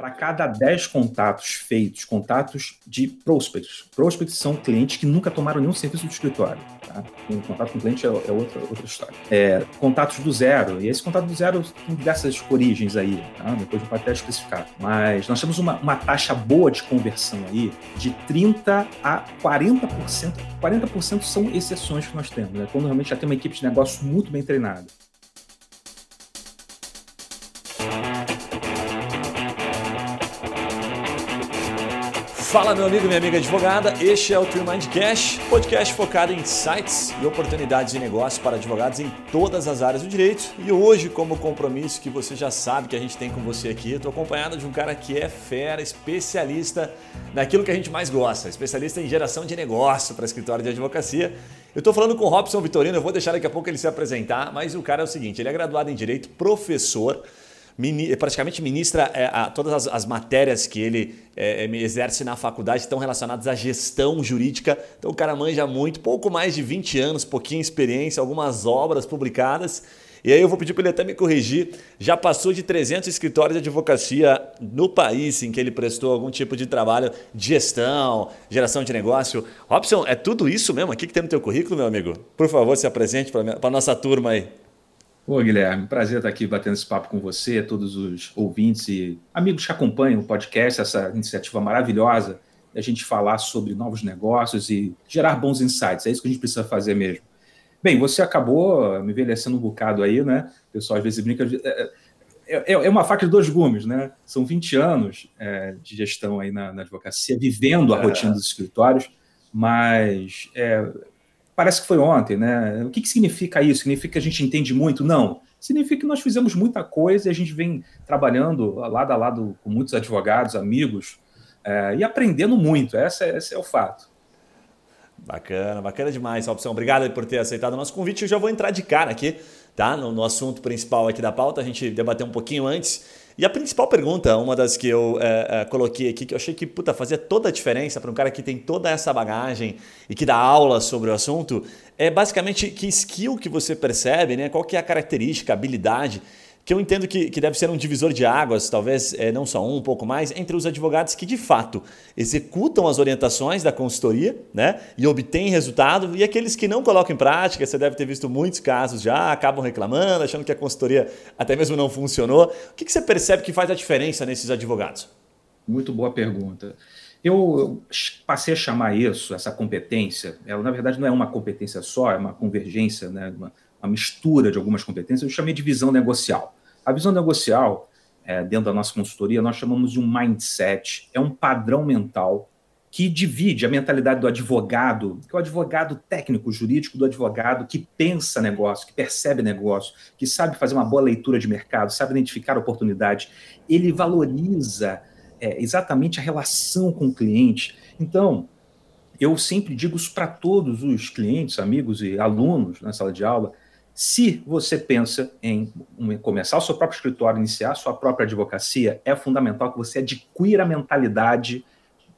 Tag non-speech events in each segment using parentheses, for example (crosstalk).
para cada 10 contatos feitos, contatos de prospects. Prospects são clientes que nunca tomaram nenhum serviço do escritório. Tá? Um contato com cliente é, é, outra, outra história. É, contatos do zero. E esse contato do zero tem diversas origens aí. Tá? Depois pode até especificar. Mas nós temos uma, uma taxa boa de conversão aí de 30% a 40%. 40% são exceções que nós temos. Né? Quando realmente já tem uma equipe de negócio muito bem treinada. Fala, meu amigo e minha amiga advogada. Este é o True Mind Cash, podcast focado em insights e oportunidades de negócio para advogados em todas as áreas do direito. E hoje, como compromisso que você já sabe que a gente tem com você aqui, estou acompanhado de um cara que é fera, especialista naquilo que a gente mais gosta, especialista em geração de negócio para escritório de advocacia. Eu estou falando com o Robson Vitorino, eu vou deixar daqui a pouco ele se apresentar, mas o cara é o seguinte: ele é graduado em Direito, professor praticamente ministra é, a, todas as, as, matérias que ele é, é exerce na faculdade estão relacionadas à gestão jurídica. Então o cara manja muito, pouco mais de 20 anos, pouquinha experiência, algumas obras publicadas. E aí eu vou pedir para ele até me corrigir. Já passou de 300 escritórios de advocacia no país em que ele prestou algum tipo de trabalho de gestão, geração de negócio. Robson, é tudo isso mesmo aqui que tem no teu currículo, meu amigo? Por favor, se apresente para a nossa turma aí. Ô, Guilherme, prazer estar aqui batendo esse papo com você, todos os ouvintes e amigos que acompanham o podcast, essa iniciativa maravilhosa da gente falar sobre novos negócios e gerar bons insights. É isso que a gente precisa fazer mesmo. Bem, você acabou me envelhecendo um bocado aí, né? O pessoal às vezes brinca. É, é, é uma faca de dois gumes, né? São 20 anos é, de gestão aí na, na advocacia, vivendo a rotina dos escritórios, mas é, parece que foi ontem, né? O que, que significa isso? Significa que a gente entende muito? Não. Significa que nós fizemos muita coisa e a gente vem trabalhando lado a lado com muitos advogados, amigos, é, e aprendendo muito. Esse é, esse é o fato. Bacana, bacana demais, Opção. Obrigado por ter aceitado o nosso convite. Eu já vou entrar de cara aqui, tá? No, no assunto principal aqui da pauta. A gente debateu um pouquinho antes. E a principal pergunta, uma das que eu é, é, coloquei aqui, que eu achei que puta, fazia toda a diferença para um cara que tem toda essa bagagem e que dá aula sobre o assunto, é basicamente que skill que você percebe, né? qual que é a característica, a habilidade que eu entendo que, que deve ser um divisor de águas, talvez é, não só um, um pouco mais, entre os advogados que de fato executam as orientações da consultoria né, e obtêm resultado, e aqueles que não colocam em prática, você deve ter visto muitos casos já, acabam reclamando, achando que a consultoria até mesmo não funcionou. O que, que você percebe que faz a diferença nesses advogados? Muito boa pergunta. Eu passei a chamar isso, essa competência, ela na verdade não é uma competência só, é uma convergência, né, uma, uma mistura de algumas competências, eu chamei de visão negocial. A visão negocial, é, dentro da nossa consultoria, nós chamamos de um mindset, é um padrão mental que divide a mentalidade do advogado, que é o advogado técnico jurídico, do advogado que pensa negócio, que percebe negócio, que sabe fazer uma boa leitura de mercado, sabe identificar oportunidades. Ele valoriza é, exatamente a relação com o cliente. Então, eu sempre digo isso para todos os clientes, amigos e alunos na sala de aula, se você pensa em começar o seu próprio escritório, iniciar a sua própria advocacia, é fundamental que você adquira a mentalidade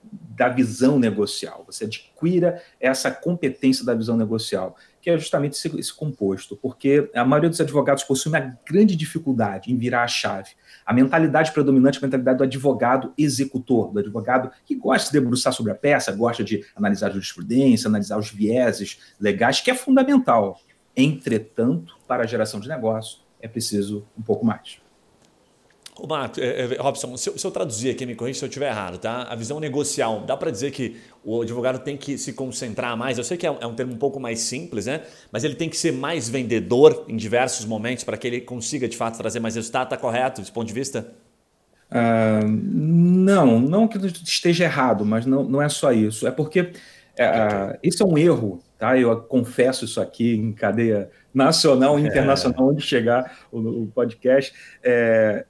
da visão negocial, você adquira essa competência da visão negocial, que é justamente esse, esse, composto, porque a maioria dos advogados possui uma grande dificuldade em virar a chave. A mentalidade predominante é a mentalidade do advogado executor, do advogado que gosta de debruçar sobre a peça, gosta de analisar a jurisprudência, analisar os vieses legais, que é fundamental. Entretanto, para a geração de negócio, é preciso um pouco mais. Ô, Marco, é, é, Robson, se eu, se eu, traduzir aqui, me corrija se eu estiver errado, tá? A visão negocial, dá para dizer que o advogado tem que se concentrar mais? Eu sei que é um, é um, termo um pouco mais simples, né? Mas ele tem que ser mais vendedor em diversos momentos para que ele consiga, de fato, trazer mais resultado. Está correto desse ponto de vista? Uh, não, não que esteja errado, mas não, não é só isso. É porque uh, isso é um erro tá? Eu confesso isso aqui em cadeia nacional e é. internacional, é. onde chegar o, o podcast. É,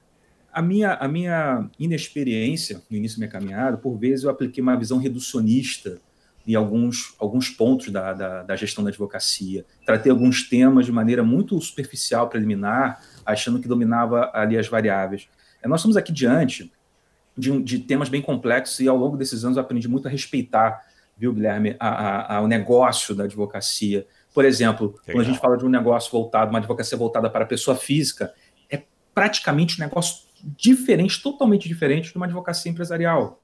a, minha, a minha inexperiência no início da minha caminhada, por vezes eu apliquei uma visão reducionista em alguns, alguns pontos da, da, da gestão da advocacia. Tratei alguns temas de maneira muito superficial, preliminar, achando que dominava ali as variáveis. É, nós estamos aqui diante de, de temas bem complexos e ao longo desses anos eu aprendi muito a respeitar viu, Guilherme, ao negócio da advocacia. Por exemplo, Legal. quando a gente fala de um negócio voltado, uma advocacia voltada para a pessoa física, é praticamente um negócio diferentes, totalmente diferentes de uma advocacia empresarial.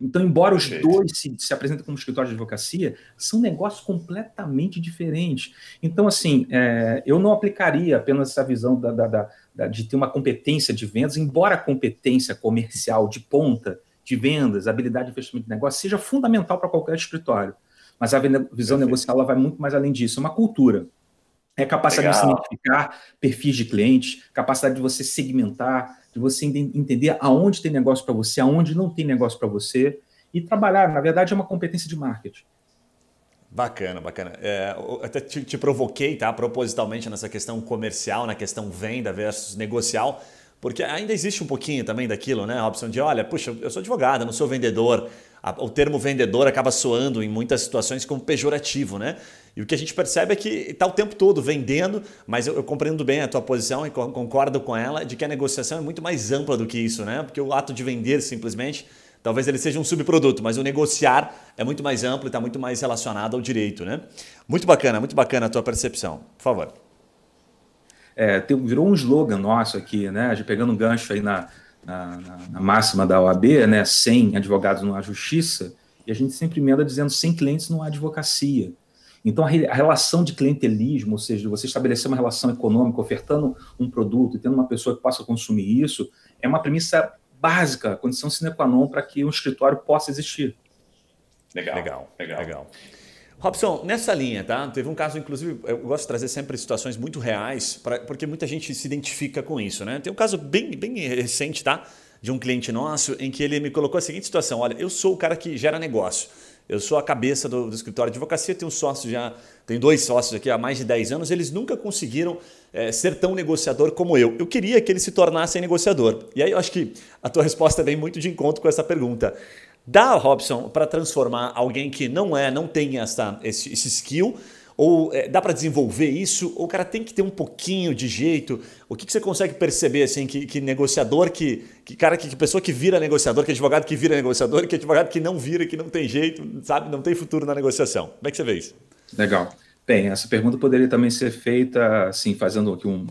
Então, embora os Perfeito. dois se, se apresentem como escritório de advocacia, são negócios completamente diferentes. Então, assim, é, eu não aplicaria apenas essa visão da, da, da, de ter uma competência de vendas, embora a competência comercial de ponta, de vendas, habilidade de investimento de negócio, seja fundamental para qualquer escritório. Mas a visão Perfeito. negocial ela vai muito mais além disso, é uma cultura. É capacidade Legal. de você identificar perfis de clientes, capacidade de você segmentar, de você entender aonde tem negócio para você, aonde não tem negócio para você, e trabalhar. Na verdade, é uma competência de marketing. Bacana, bacana. É, até te, te, provoquei, tá? Propositalmente nessa questão comercial, na questão venda versus negocial, porque ainda existe um pouquinho também daquilo, né, Robson? De olha, puxa, eu sou advogado, não sou vendedor. O termo vendedor acaba soando em muitas situações como pejorativo, né? E o que a gente percebe é que está o tempo todo vendendo, mas eu, eu, compreendo bem a tua posição e concordo com ela de que a negociação é muito mais ampla do que isso, né? Porque o ato de vender simplesmente, talvez ele seja um subproduto, mas o negociar é muito mais amplo e está muito mais relacionado ao direito, né? Muito bacana, muito bacana a tua percepção. Por favor. É, tem, virou um slogan nosso aqui, né? Pegando um gancho aí na, na, na, máxima da OAB, né? Sem advogados não há justiça, e a gente sempre emenda dizendo sem clientes não há advocacia. Então, a, relação de clientelismo, ou seja, você estabelecer uma relação econômica, ofertando um produto e tendo uma pessoa que possa consumir isso, é uma premissa básica, condição sine qua non para que um escritório possa existir. Legal, legal, legal. legal. Robson, nessa linha, tá? Teve um caso, inclusive, eu gosto de trazer sempre situações muito reais, pra, porque muita gente se identifica com isso, né? Tem um caso bem, bem recente, tá? De um cliente nosso em que ele me colocou a seguinte situação: olha, eu sou o cara que gera negócio. Eu sou a cabeça do, do escritório de advocacia, tenho um sócio já, tenho dois sócios aqui há mais de 10 anos, eles nunca conseguiram é, ser tão negociador como eu. Eu queria que eles se tornassem negociador. E aí eu acho que a tua resposta vem muito de encontro com essa pergunta. Dá, Robson, para transformar alguém que não é, não tem essa, esse, esse skill ou é, dá para desenvolver isso? Ou o cara tem que ter um pouquinho de jeito? O que, que você consegue perceber assim que, que negociador que, que cara que, que, pessoa que vira negociador, que advogado que vira negociador, que advogado que não vira, que não tem jeito, sabe, não tem futuro na negociação? Como é que você vê isso? Legal. Bem, essa pergunta poderia também ser feita assim, fazendo aqui um,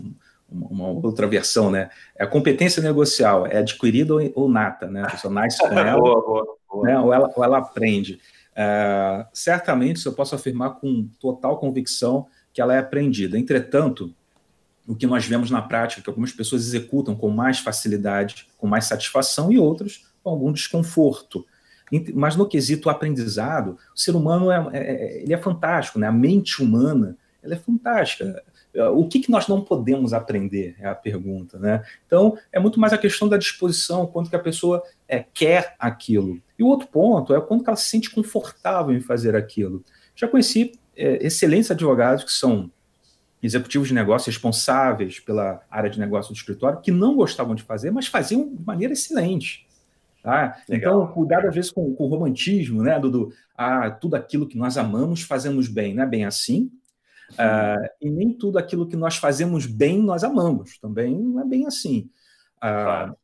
uma outra versão, né? É a competência negocial é adquirida ou, nata, né? A pessoa nasce com (laughs) ela, boa, boa, boa. Né? Ou, ela, ou ela aprende. É, certamente, eu posso afirmar com total convicção que ela é aprendida. Entretanto, o que nós vemos na prática é que algumas pessoas executam com mais facilidade, com mais satisfação, e outras com algum desconforto. Mas no quesito aprendizado, o ser humano é, é, é, ele é fantástico, né? a mente humana ela é fantástica. O que, que nós não podemos aprender? É a pergunta. Né? Então, é muito mais a questão da disposição, quanto que a pessoa é, quer aquilo. E o outro ponto é quando ela se sente confortável em fazer aquilo. Já conheci é, excelentes advogados que são executivos de negócio responsáveis pela área de negócio do escritório, que não gostavam de fazer, mas faziam de maneira excelente. Tá? Então, cuidado às vezes com, com o romantismo, né? Do, do, ah, tudo aquilo que nós amamos fazemos bem, não é bem assim. Uh, e nem tudo aquilo que nós fazemos bem nós amamos, também não é bem assim. Uh, claro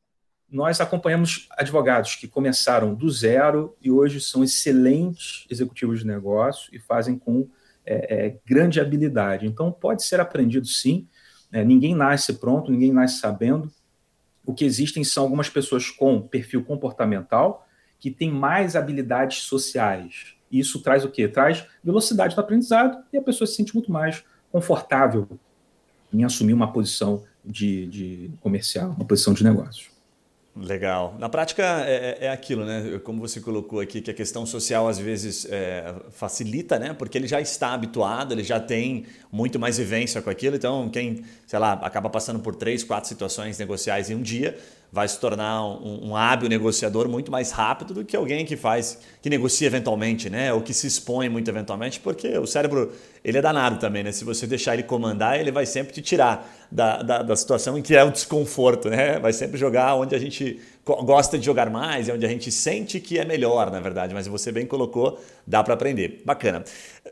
nós acompanhamos advogados que começaram do zero e hoje são excelentes executivos de negócio e fazem com é, é, grande habilidade. Então, pode ser aprendido sim, é, ninguém nasce pronto, ninguém nasce sabendo. O que existem são algumas pessoas com perfil comportamental que têm mais habilidades sociais. E isso traz o quê? Traz velocidade do aprendizado e a pessoa se sente muito mais confortável em assumir uma posição de, de comercial, uma posição de negócio. Legal. Na prática é, é, é, aquilo, né? Como você colocou aqui, que a questão social às vezes é, facilita, né? Porque ele já está habituado, ele já tem muito mais vivência com aquilo. Então, quem, sei lá, acaba passando por três, quatro situações negociais em um dia, vai se tornar um, um, hábil negociador muito mais rápido do que alguém que faz, que negocia eventualmente, né? Ou que se expõe muito eventualmente, porque o cérebro ele é danado também, né? Se você deixar ele comandar, ele vai sempre te tirar da, da, da situação em que é o desconforto, né? Vai sempre jogar onde a gente gosta de jogar mais, é onde a gente sente que é melhor, na verdade. Mas você bem colocou, dá para aprender. Bacana.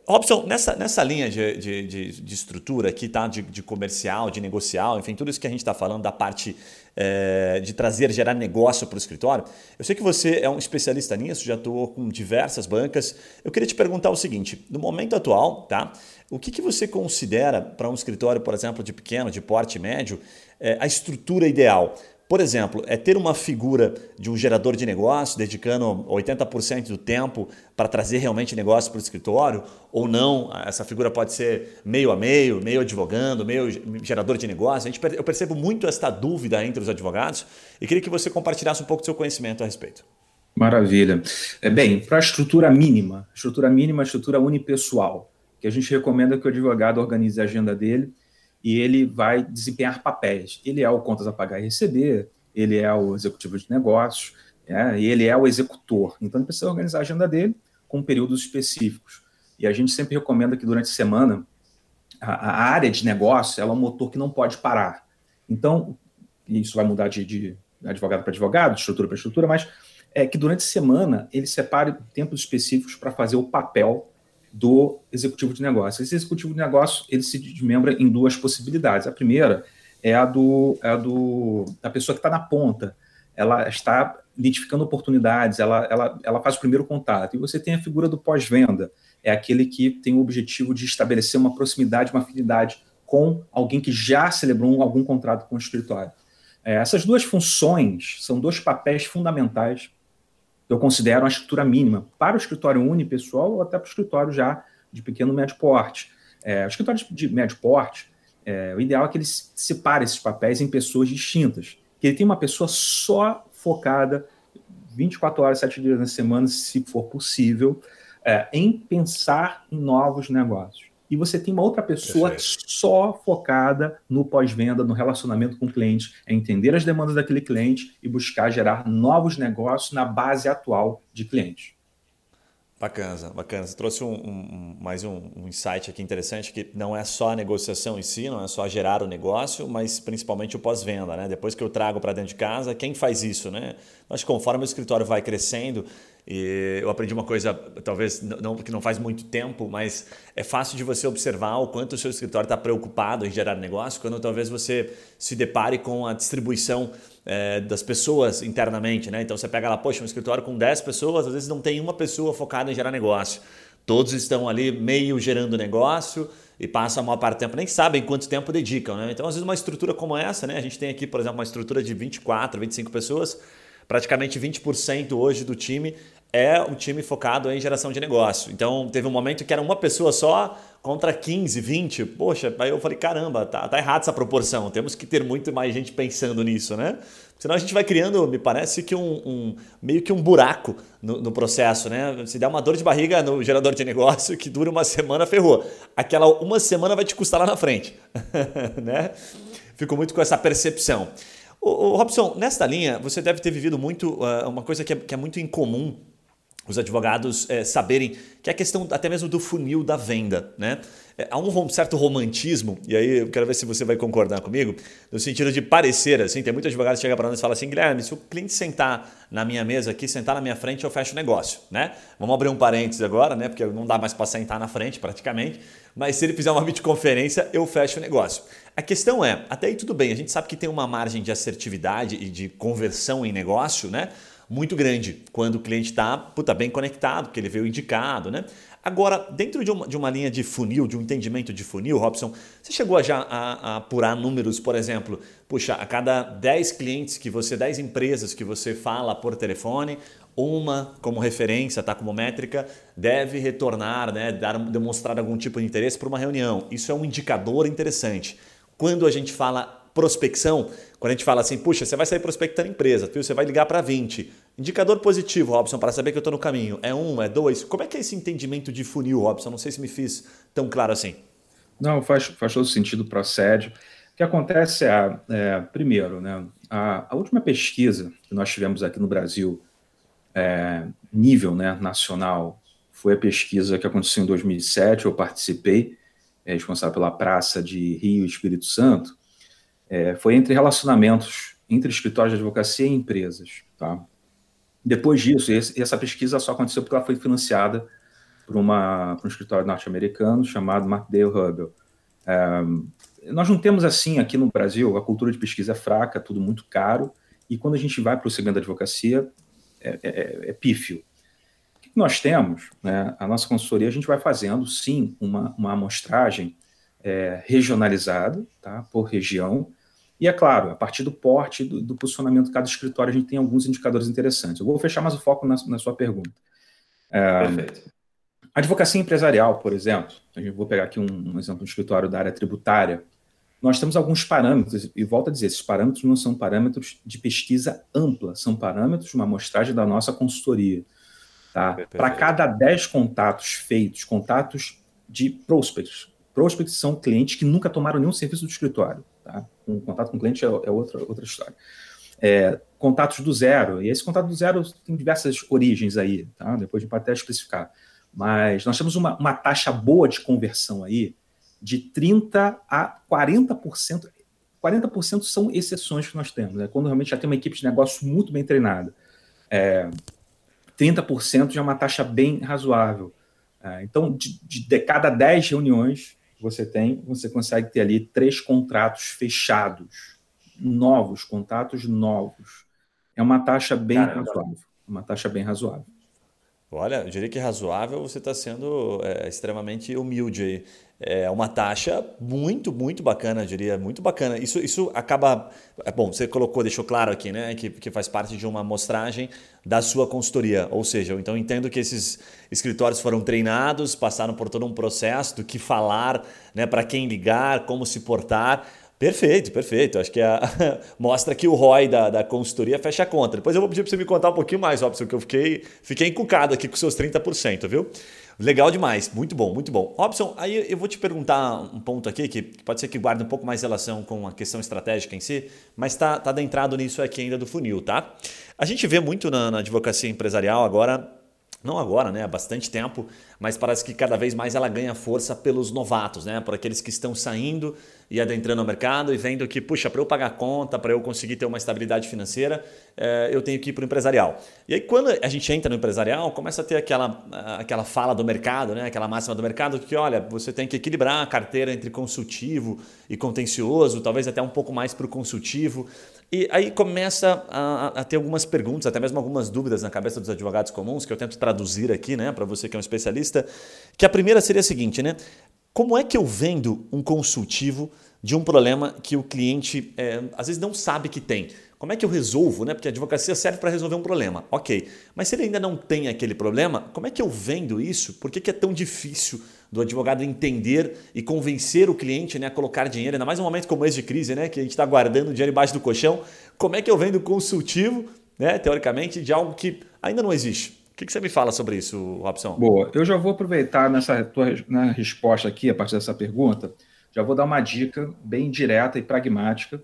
Robson, nessa, nessa linha de, de, de, de estrutura aqui, tá? De, de, comercial, de negocial, enfim, tudo isso que a gente está falando da parte é, de trazer, gerar negócio para o escritório. Eu sei que você é um especialista nisso, já atuou com diversas bancas. Eu queria te perguntar o seguinte: no momento atual, tá? O que, que você considera para um escritório, por exemplo, de pequeno, de porte médio, é, a estrutura ideal? Por exemplo, é ter uma figura de um gerador de negócio, dedicando 80% do tempo para trazer realmente negócio para o escritório, ou não, essa figura pode ser meio a meio, meio advogando, meio gerador de negócio. A gente, eu percebo muito esta dúvida entre os advogados e queria que você compartilhasse um pouco do seu conhecimento a respeito. Maravilha. É, bem, para a estrutura mínima, estrutura mínima, estrutura unipessoal, que a gente recomenda que o advogado organize a agenda dele e ele vai desempenhar papéis. Ele é o contas a pagar e receber, ele é o executivo de negócios, é, e ele é o executor. Então, ele precisa organizar a agenda dele com períodos específicos. E a gente sempre recomenda que durante a semana a, a área de negócio é um motor que não pode parar. Então, isso vai mudar de, de advogado para advogado, de estrutura para estrutura, mas é que durante a semana ele separe tempos específicos para fazer o papel do executivo de negócio. Esse executivo de negócio ele se desmembra em duas possibilidades. A primeira é a do, é a do da pessoa que está na ponta. Ela está identificando oportunidades, ela, ela, ela faz o primeiro contato. E você tem a figura do pós-venda, é aquele que tem o objetivo de estabelecer uma proximidade, uma afinidade com alguém que já celebrou algum contrato com o escritório. É, essas duas funções são dois papéis fundamentais eu considero uma estrutura mínima para o escritório unipessoal ou até para o escritório já de pequeno médio porte. É, o escritório de médio porte, é, o ideal é que ele separe esses papéis em pessoas distintas, que ele tenha uma pessoa só focada 24 horas, 7 dias na semana, se for possível, é, em pensar em novos negócios e você tem uma outra pessoa Perfeito. só focada no pós-venda, no relacionamento com o cliente, é entender as demandas daquele cliente e buscar gerar novos negócios na base atual de clientes. Bacana, bacana. Você trouxe um, um, mais um, um, insight aqui interessante, que não é só a negociação em si, não é só gerar o negócio, mas principalmente o pós-venda. Né? Depois que eu trago para dentro de casa, quem faz isso? Né? Acho que conforme o escritório vai crescendo, e eu aprendi uma coisa, talvez não que não faz muito tempo, mas é fácil de você observar o quanto o seu escritório está preocupado em gerar negócio, quando talvez você se depare com a distribuição é, das pessoas internamente. Né? Então você pega lá, poxa, um escritório com 10 pessoas, às vezes não tem uma pessoa focada em gerar negócio. Todos estão ali meio gerando negócio e passam a maior parte do tempo, nem sabem quanto tempo dedicam. Né? Então, às vezes, uma estrutura como essa, né? a gente tem aqui, por exemplo, uma estrutura de 24, 25 pessoas praticamente 20% hoje do time é um time focado em geração de negócio. Então, teve um momento que era uma pessoa só contra 15, 20. Poxa, aí eu falei, caramba, tá, tá errado essa proporção. Temos que ter muito mais gente pensando nisso, né? Senão a gente vai criando, me parece que um, um meio que um buraco no, no, processo, né? Se der uma dor de barriga no gerador de negócio que dura uma semana, ferrou. Aquela uma semana vai te custar lá na frente, (laughs) né? Fico muito com essa percepção. Ô, Robson, nesta linha, você deve ter vivido muito uh, uma coisa que é, que é, muito incomum os advogados é, saberem, que é a questão até mesmo do funil da venda. Né? É, há um certo romantismo, e aí eu quero ver se você vai concordar comigo, no sentido de parecer assim. Tem muito advogado que chega para nós e fala assim: Guilherme, se o cliente sentar na minha mesa aqui, sentar na minha frente, eu fecho o negócio. Né? Vamos abrir um parênteses agora, né? porque não dá mais para sentar na frente praticamente, mas se ele fizer uma videoconferência, eu fecho o negócio. A questão é, até aí tudo bem, a gente sabe que tem uma margem de assertividade e de conversão em negócio, né? Muito grande quando o cliente está bem conectado, que ele veio indicado, né? Agora, dentro de uma, de uma linha de funil, de um entendimento de funil, Robson, você chegou já a, a apurar números, por exemplo, puxa, a cada 10 clientes que você, 10 empresas que você fala por telefone, uma como referência, tá como métrica, deve retornar, né, dar, demonstrar algum tipo de interesse para uma reunião. Isso é um indicador interessante. Quando a gente fala prospecção, quando a gente fala assim, puxa, você vai sair prospectando empresa, viu? você vai ligar para 20. Indicador positivo, Robson, para saber que eu estou no caminho. É um, é dois? Como é que é esse entendimento de funil, Robson? Não sei se me fiz tão claro assim. Não, faz, faz todo sentido, procede. O que acontece é, é primeiro, né, a, a, última pesquisa que nós tivemos aqui no Brasil, é, nível né, nacional, foi a pesquisa que aconteceu em 2007, eu participei, é, responsável pela Praça de Rio Espírito Santo, é, foi entre relacionamentos entre escritórios de advocacia e empresas. Tá? Depois disso, esse, essa pesquisa só aconteceu porque ela foi financiada por, uma, por um escritório norte-americano chamado Markdale Hubble. É, nós não temos assim aqui no Brasil, a cultura de pesquisa é fraca, tudo muito caro, e quando a gente vai para o segmento da advocacia, é, é, é, pífio nós temos, né, a nossa consultoria, a gente vai fazendo, sim, uma, uma amostragem é, regionalizada, tá, por região, E é claro, a partir do porte, do, do posicionamento de cada escritório, a gente tem alguns indicadores interessantes. Eu vou fechar mais o foco na, na sua pergunta. É, Perfeito. Advocacia empresarial, por exemplo, gente vou pegar aqui um, um exemplo do escritório da área tributária. Nós temos alguns parâmetros, e volto a dizer, esses parâmetros não são parâmetros de pesquisa ampla, são parâmetros de uma amostragem da nossa consultoria. Tá? Para cada 10 contatos feitos, contatos de prospects, prospects são clientes que nunca tomaram nenhum serviço do escritório. Tá? Um contato com cliente é, é outra, outra história. É, contatos do zero, e esse contato do zero tem diversas origens aí, tá? depois a gente pode até especificar. Mas nós temos uma, uma taxa boa de conversão aí de 30% a 40%. 40% são exceções que nós temos, né? quando realmente já tem uma equipe de negócio muito bem treinada. É, 30% já é uma taxa bem razoável. É, então, de, de, cada 10 reuniões, que você tem, você consegue ter ali três contratos fechados, novos, contatos novos. É uma taxa bem Caramba. razoável. Uma taxa bem razoável. Olha, eu diria que razoável você está sendo é, extremamente humilde aí. É uma taxa muito, muito bacana, eu diria, muito bacana. Isso, isso acaba. É bom, você colocou, deixou claro aqui, né? Que, que faz parte de uma amostragem da sua consultoria. Ou seja, eu então entendo que esses escritórios foram treinados, passaram por todo um processo do que falar, né, para quem ligar, como se portar. Perfeito, perfeito. Acho que a, (laughs) mostra que o ROI da, da consultoria fecha a conta. Depois eu vou pedir para você me contar um pouquinho mais, Robson, que eu fiquei, fiquei encucado aqui com seus 30%, viu? Legal demais, muito bom, muito bom. Robson, aí eu vou te perguntar um ponto aqui que pode ser que guarde um pouco mais relação com a questão estratégica em si, mas está tá adentrado nisso aqui ainda do funil, tá? A gente vê muito na, na advocacia empresarial agora não agora, né, há bastante tempo, mas parece que cada vez mais ela ganha força pelos novatos, né, por aqueles que estão saindo e adentrando no mercado e vendo que, puxa, para eu pagar conta, para eu conseguir ter uma estabilidade financeira, é, eu tenho que ir para o empresarial. E aí quando a gente entra no empresarial, começa a ter aquela, aquela fala do mercado, né, aquela máxima do mercado que, olha, você tem que equilibrar a carteira entre consultivo e contencioso, talvez até um pouco mais para o consultivo. E aí começa a, a, ter algumas perguntas, até mesmo algumas dúvidas na cabeça dos advogados comuns, que eu tento traduzir aqui, né, para você que é um especialista. Que a primeira seria a seguinte, né? Como é que eu vendo um consultivo de um problema que o cliente é, às vezes não sabe que tem? Como é que eu resolvo, né? Porque a advocacia serve para resolver um problema, ok. Mas se ele ainda não tem aquele problema, como é que eu vendo isso? Por que, que é tão difícil do advogado entender e convencer o cliente né, a colocar dinheiro, ainda mais um momento como esse de crise, né, que a gente está guardando dinheiro embaixo do colchão. Como é que eu vendo consultivo, né, teoricamente, de algo que ainda não existe? O que, que você me fala sobre isso, Robson? Boa, eu já vou aproveitar nessa tua na resposta aqui, a partir dessa pergunta, já vou dar uma dica bem direta e pragmática.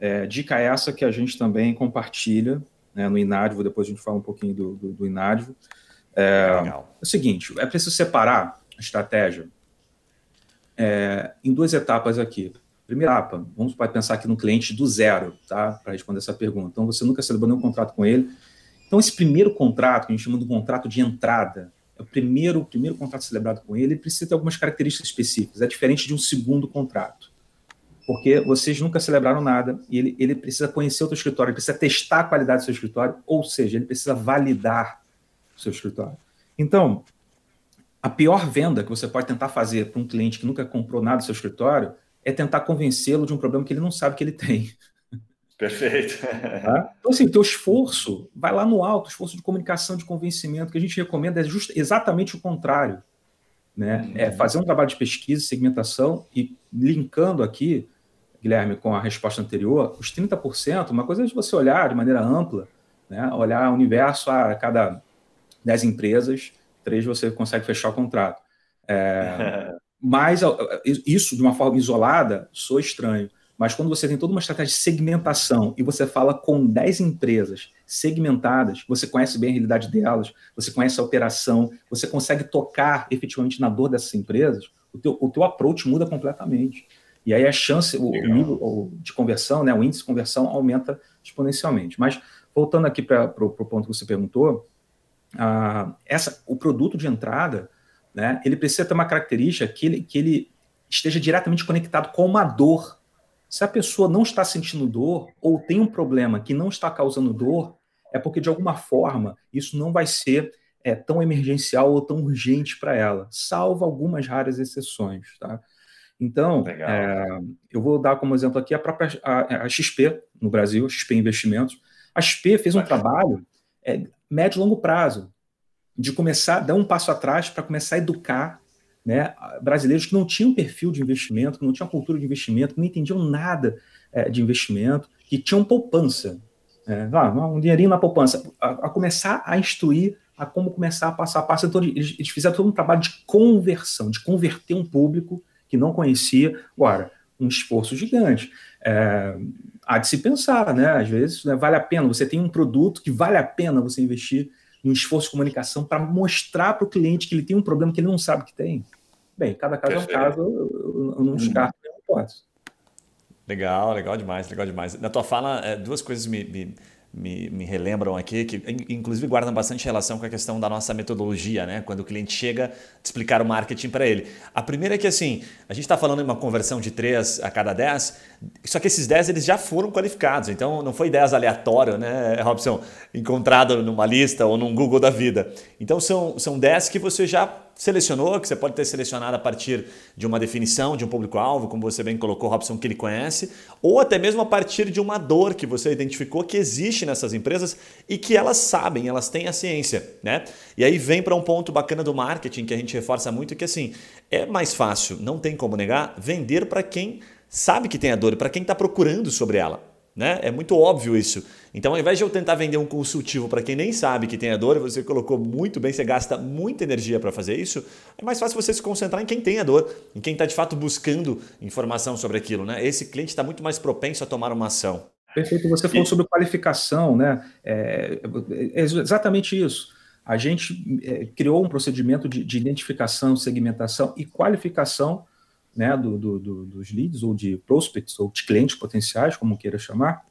É, dica essa que a gente também compartilha né, no Inádvo, depois a gente fala um pouquinho do, do, do. É, é o seguinte, é preciso separar estratégia é, em duas etapas aqui. Primeira etapa, vamos pensar aqui no cliente do zero, tá? Para responder essa pergunta. Então, você nunca celebrou nenhum contrato com ele. Então, esse primeiro contrato, que a gente chama de contrato de entrada, é o primeiro, primeiro contrato celebrado com ele, ele precisa ter algumas características específicas. É diferente de um segundo contrato. Porque vocês nunca celebraram nada e ele, ele precisa conhecer o seu escritório, ele precisa testar a qualidade do seu escritório, ou seja, ele precisa validar o seu escritório. Então, a pior venda que você pode tentar fazer para um cliente que nunca comprou nada do seu escritório é tentar convencê-lo de um problema que ele não sabe que ele tem. Perfeito. (laughs) Tá? Então, assim, o teu esforço vai lá no alto, esforço de comunicação, de convencimento, que a gente recomenda é just, exatamente o contrário. Né? Uhum. É fazer um trabalho de pesquisa, segmentação e linkando aqui, Guilherme, com a resposta anterior, os 30%, uma coisa é de você olhar de maneira ampla, né? olhar o universo a cada 10 empresas, três você consegue fechar o contrato. É, (laughs) mas isso, de uma forma isolada, sou estranho. Mas quando você tem toda uma estratégia de segmentação e você fala com 10 empresas segmentadas, você conhece bem a realidade delas, você conhece a operação, você consegue tocar efetivamente na dor dessas empresas, o teu, o teu approach muda completamente. E aí a chance, o, o nível de conversão, né, o índice de conversão aumenta exponencialmente. Mas voltando aqui para o ponto que você perguntou, ah, essa, o produto de entrada, né, ele precisa ter uma característica que ele, que ele esteja diretamente conectado com uma dor. Se a pessoa não está sentindo dor ou tem um problema que não está causando dor, é porque de alguma forma isso não vai ser é, tão emergencial ou tão urgente para ela, salvo algumas raras exceções. Tá? Então, é, eu vou dar como exemplo aqui a própria a, a XP no Brasil, XP Investimentos. A XP fez um trabalho é, médio e longo prazo de começar, dar um passo atrás para começar a educar né, brasileiros que não tinham perfil de investimento, que não tinham cultura de investimento, que não entendiam nada é, de investimento, que tinham poupança. É, um dinheirinho na poupança. A, a, começar a instruir a como começar a passar a passo. Então, eles, eles fizeram todo um trabalho de conversão, de converter um público que não conhecia. Agora, um esforço gigante. É, há de se pensar, né? Às vezes né, vale a pena. Você tem um produto que vale a pena você investir um esforço de comunicação para mostrar para o cliente que ele tem um problema que ele não sabe que tem. Bem, cada caso Perfeito. é um caso, eu, eu não descarto nenhuma hipótese. Legal, legal demais, legal demais. Na tua fala, é, duas coisas me, me me, me, relembram aqui, que inclusive guardam bastante relação com a questão da nossa metodologia, né? Quando o cliente chega, explicar o marketing para ele. A primeira é que assim, a gente está falando em uma conversão de 3 a cada 10, só que esses 10 eles já foram qualificados, então não foi 10 aleatório, né, Robson? Encontrado numa lista ou num Google da vida. Então são, são 10 que você já selecionou, que você pode ter selecionado a partir de uma definição de um público-alvo, como você bem colocou, Robson, que ele conhece, ou até mesmo a partir de uma dor que você identificou que existe nessas empresas e que elas sabem, elas têm a ciência, né? E aí vem para um ponto bacana do marketing que a gente reforça muito, que assim, é mais fácil, não tem como negar, vender para quem sabe que tem a dor, para quem está procurando sobre ela. Né? É muito óbvio isso. Então, ao invés de eu tentar vender um consultivo para quem nem sabe que tem a dor, você colocou muito bem, você gasta muita energia para fazer isso, é mais fácil você se concentrar em quem tem a dor, em quem está de fato buscando informação sobre aquilo. Né? Esse cliente está muito mais propenso a tomar uma ação. Perfeito, você falou e... sobre qualificação, né? É, é, exatamente isso. A gente é, criou um procedimento de, de, identificação, segmentação e qualificação né, do, do, do, dos leads, ou de prospects, ou de clientes potenciais, como queira chamar,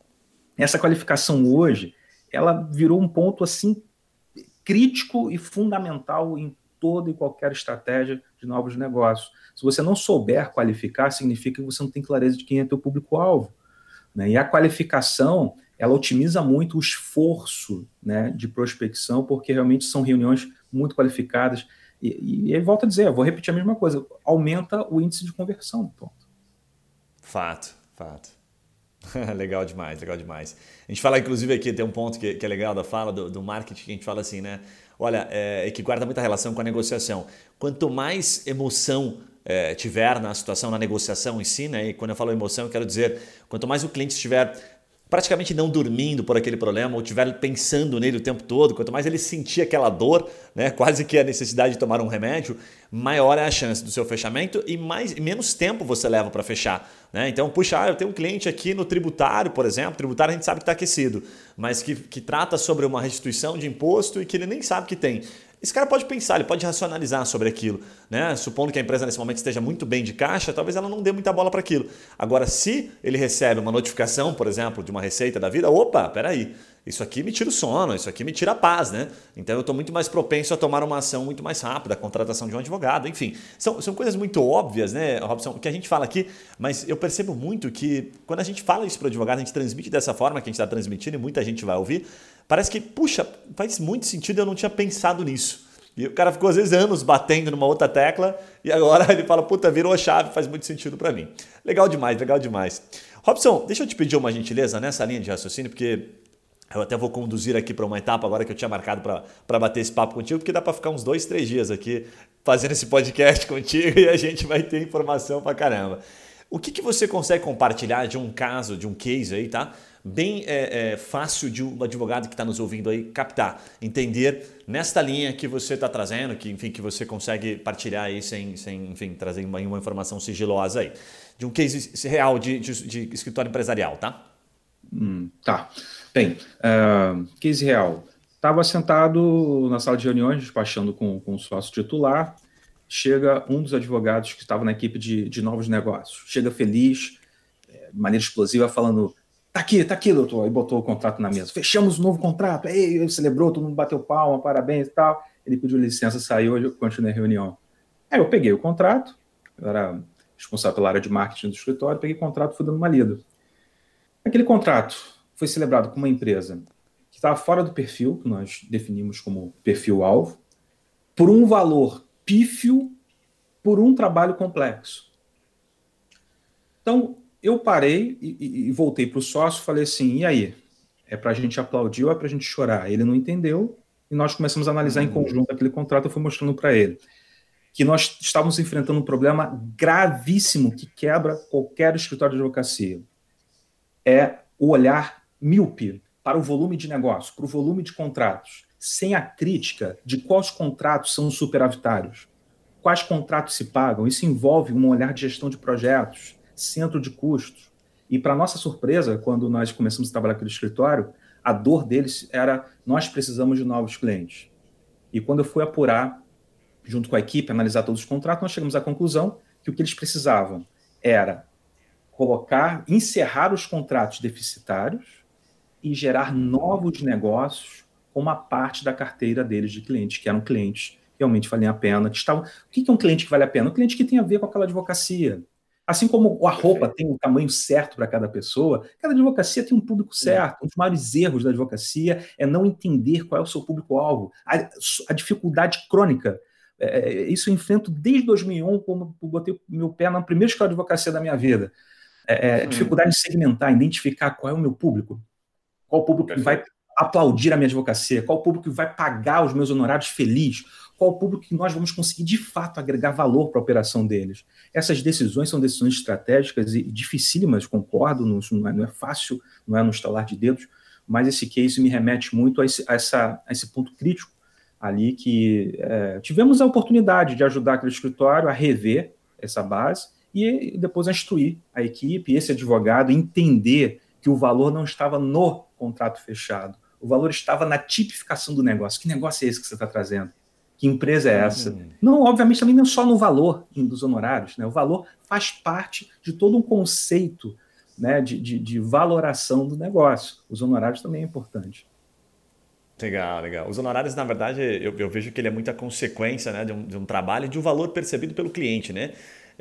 essa qualificação hoje, ela virou um ponto assim crítico e fundamental em toda e qualquer estratégia de novos negócios. Se você não souber qualificar, significa que você não tem clareza de quem é teu público-alvo. Né? E a qualificação, ela otimiza muito o esforço né, de prospecção, porque realmente são reuniões muito qualificadas. E, e, e volta a dizer, eu vou repetir a mesma coisa, aumenta o índice de conversão. Ponto. Fato, fato. (laughs) legal demais, legal demais. A gente fala, inclusive, aqui tem um ponto que, que é legal da fala do, do, marketing, que a gente fala assim, né? Olha, é, que guarda muita relação com a negociação. Quanto mais emoção é, tiver na situação, na negociação em si, né? E quando eu falo emoção, eu quero dizer, quanto mais o cliente estiver praticamente não dormindo por aquele problema ou estiver pensando nele o tempo todo, quanto mais ele sentir aquela dor, né, quase que a necessidade de tomar um remédio, maior é a chance do seu fechamento e mais menos tempo você leva para fechar. Né? Então, puxa, ah, eu tenho um cliente aqui no tributário, por exemplo, tributário a gente sabe que está aquecido, mas que, que trata sobre uma restituição de imposto e que ele nem sabe que tem. Esse cara pode pensar, ele pode racionalizar sobre aquilo. Né? Supondo que a empresa nesse momento esteja muito bem de caixa, talvez ela não dê muita bola para aquilo. Agora, se ele recebe uma notificação, por exemplo, de uma receita da vida, opa, peraí, isso aqui me tira o sono, isso aqui me tira a paz, né? Então eu estou muito mais propenso a tomar uma ação muito mais rápida, a contratação de um advogado, enfim. São, são coisas muito óbvias, né, Robson, que a gente fala aqui, mas eu percebo muito que quando a gente fala isso para o advogado, a gente transmite dessa forma que a gente está transmitindo e muita gente vai ouvir, parece que, puxa, faz muito sentido, eu não tinha pensado nisso. E o cara ficou às vezes anos batendo numa outra tecla e agora (laughs) ele fala, puta, virou a chave, faz muito sentido para mim. Legal demais, legal demais. Robson, deixa eu te pedir uma gentileza nessa linha de raciocínio, porque eu até vou conduzir aqui para uma etapa agora que eu tinha marcado para bater esse papo contigo, porque dá para ficar uns dois, três dias aqui fazendo esse podcast (laughs) contigo e a gente vai ter informação para caramba. O que, que você consegue compartilhar de um caso, de um case aí, tá? Bem é, é, fácil de um advogado que está nos ouvindo aí captar, entender nesta linha que você está trazendo, que enfim que você consegue partilhar aí sem, sem enfim, trazer uma, uma informação sigilosa aí. De um case real de, de, de escritório empresarial, tá? Hum, tá. Bem, uh, case real. Estava sentado na sala de reuniões, despachando com, com o sócio titular. Chega um dos advogados que estava na equipe de, de novos negócios. Chega feliz, é, de maneira explosiva, falando: Tá aqui, tá aqui, doutor. E botou o contrato na mesa. Fechamos um novo contrato. Ei, ele celebrou, todo mundo bateu palma, parabéns e tal. Ele pediu licença, saiu, eu continuei a reunião. Aí eu peguei o contrato, eu era responsável pela área de marketing do escritório, peguei o contrato, fui dando uma lida. Aquele contrato foi celebrado com uma empresa que estava fora do perfil, que nós definimos como perfil-alvo, por um valor pífio, por um trabalho complexo. Então, eu parei e, e voltei para o sócio falei assim: e aí? É para a gente aplaudir ou é para a gente chorar? Ele não entendeu e nós começamos a analisar uhum. em conjunto aquele contrato. Eu fui mostrando para ele que nós estávamos enfrentando um problema gravíssimo que quebra qualquer escritório de advocacia. É o olhar míope para o volume de negócio, para o volume de contratos, sem a crítica de quais contratos são superavitários, quais contratos se pagam. Isso envolve um olhar de gestão de projetos, centro de custos. E, para nossa surpresa, quando nós começamos a trabalhar no escritório, a dor deles era: nós precisamos de novos clientes. E quando eu fui apurar, junto com a equipe, analisar todos os contratos, nós chegamos à conclusão que o que eles precisavam era colocar, encerrar os contratos deficitários e gerar novos negócios com uma parte da carteira deles de clientes, que eram clientes que realmente valiam a pena. Que estavam... O que é um cliente que vale a pena? Um cliente que tem a ver com aquela advocacia. Assim como a roupa tem um tamanho certo para cada pessoa, cada advocacia tem um público certo. Um dos maiores erros da advocacia é não entender qual é o seu público-alvo. A, a, dificuldade crônica. É, é isso eu enfrento desde 2001, quando botei meu pé na primeira escola de advocacia da minha vida. É, é, dificuldade de segmentar, identificar qual é o meu público. Qual o público que vai aplaudir a minha advocacia? Qual o público que vai pagar os meus honorários feliz? Qual público que nós vamos conseguir de fato agregar valor para a operação deles? Essas decisões são decisões estratégicas e dificílimas, concordo, não é, não é fácil, não é no estalar de dedos, mas esse case me remete muito a esse, a essa, a esse ponto crítico ali que é, tivemos a oportunidade de ajudar aquele escritório a rever essa base e depois a instruir a equipe, esse advogado, entender que o valor não estava no contrato fechado, o valor estava na tipificação do negócio. Que negócio é esse que você está trazendo? Que empresa é essa? Uhum. Não, obviamente, também não só no valor dos honorários. Né? O valor faz parte de todo um conceito né, de, de, de valoração do negócio. Os honorários também é importante. Legal, legal. Os honorários, na verdade, eu, eu, vejo que ele é muita consequência né, de, um, de um trabalho e de um valor percebido pelo cliente, né?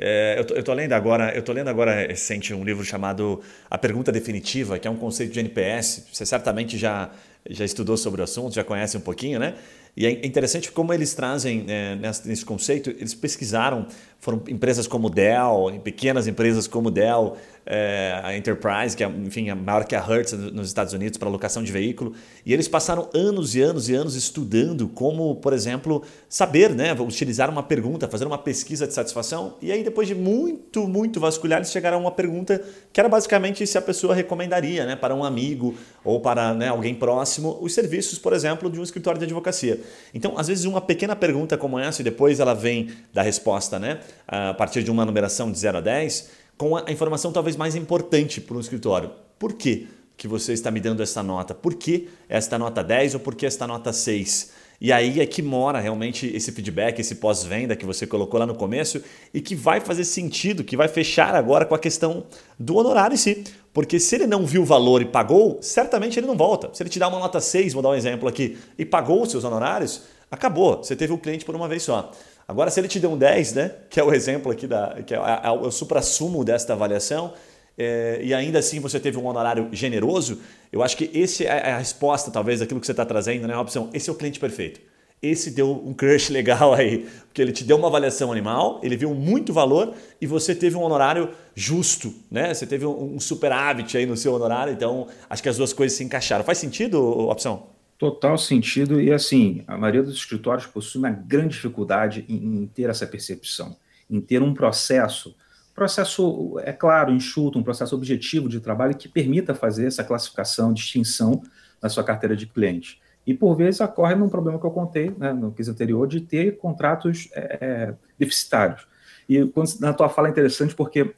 É, eu, tô, eu tô lendo agora, eu tô lendo agora recente um livro chamado A Pergunta Definitiva, que é um conceito de NPS. Você certamente já já estudou sobre o assunto, já conhece um pouquinho, né? E é interessante como eles trazem é, nesse conceito, eles pesquisaram, foram empresas como Dell, pequenas empresas como Dell, é, a Enterprise, que é enfim, a maior que a Hertz nos Estados Unidos para locação de veículo, e eles passaram anos e anos e anos estudando como, por exemplo, saber, né, utilizar uma pergunta, fazer uma pesquisa de satisfação, e aí depois de muito, muito vasculhar, eles chegaram a uma pergunta que era basicamente se a pessoa recomendaria né, para um amigo ou para né, alguém próximo os serviços, por exemplo, de um escritório de advocacia. Então, às vezes, uma pequena pergunta como essa, e depois ela vem da resposta, né, a partir de uma numeração de 0 a 10, com a informação talvez mais importante para um escritório. Por quê que você está me dando essa nota? Por que esta nota 10 ou por que esta nota 6? E aí é que mora realmente esse feedback, esse pós-venda que você colocou lá no começo e que vai fazer sentido, que vai fechar agora com a questão do honorário em si. Porque se ele não viu o valor e pagou, certamente ele não volta. Se ele te dá uma nota 6, vou dar um exemplo aqui, e pagou os seus honorários, acabou. Você teve o cliente por uma vez só. Agora, se ele te deu um 10, né, que é o exemplo aqui, da, que é, é o supra-sumo desta avaliação, é, e ainda assim você teve um honorário generoso, eu acho que esse é a resposta, talvez, daquilo que você está trazendo, né? Opção, esse é o cliente perfeito. Esse deu um crush (laughs) legal aí, porque ele te deu uma avaliação animal, ele viu muito valor e você teve um honorário justo, né? Você teve um superávit aí no seu honorário, então acho que as duas coisas se encaixaram. Faz sentido, opção? Total sentido, e assim, a maioria dos escritórios possui uma grande dificuldade em, em ter essa percepção, em ter um processo processo, é claro, enxuto, um processo objetivo de trabalho que permita fazer essa classificação, distinção na sua carteira de cliente. E, por vezes, ocorre num problema que eu contei né, no quiz anterior, de ter contratos é, é, deficitários. E quando, na tua fala é interessante porque,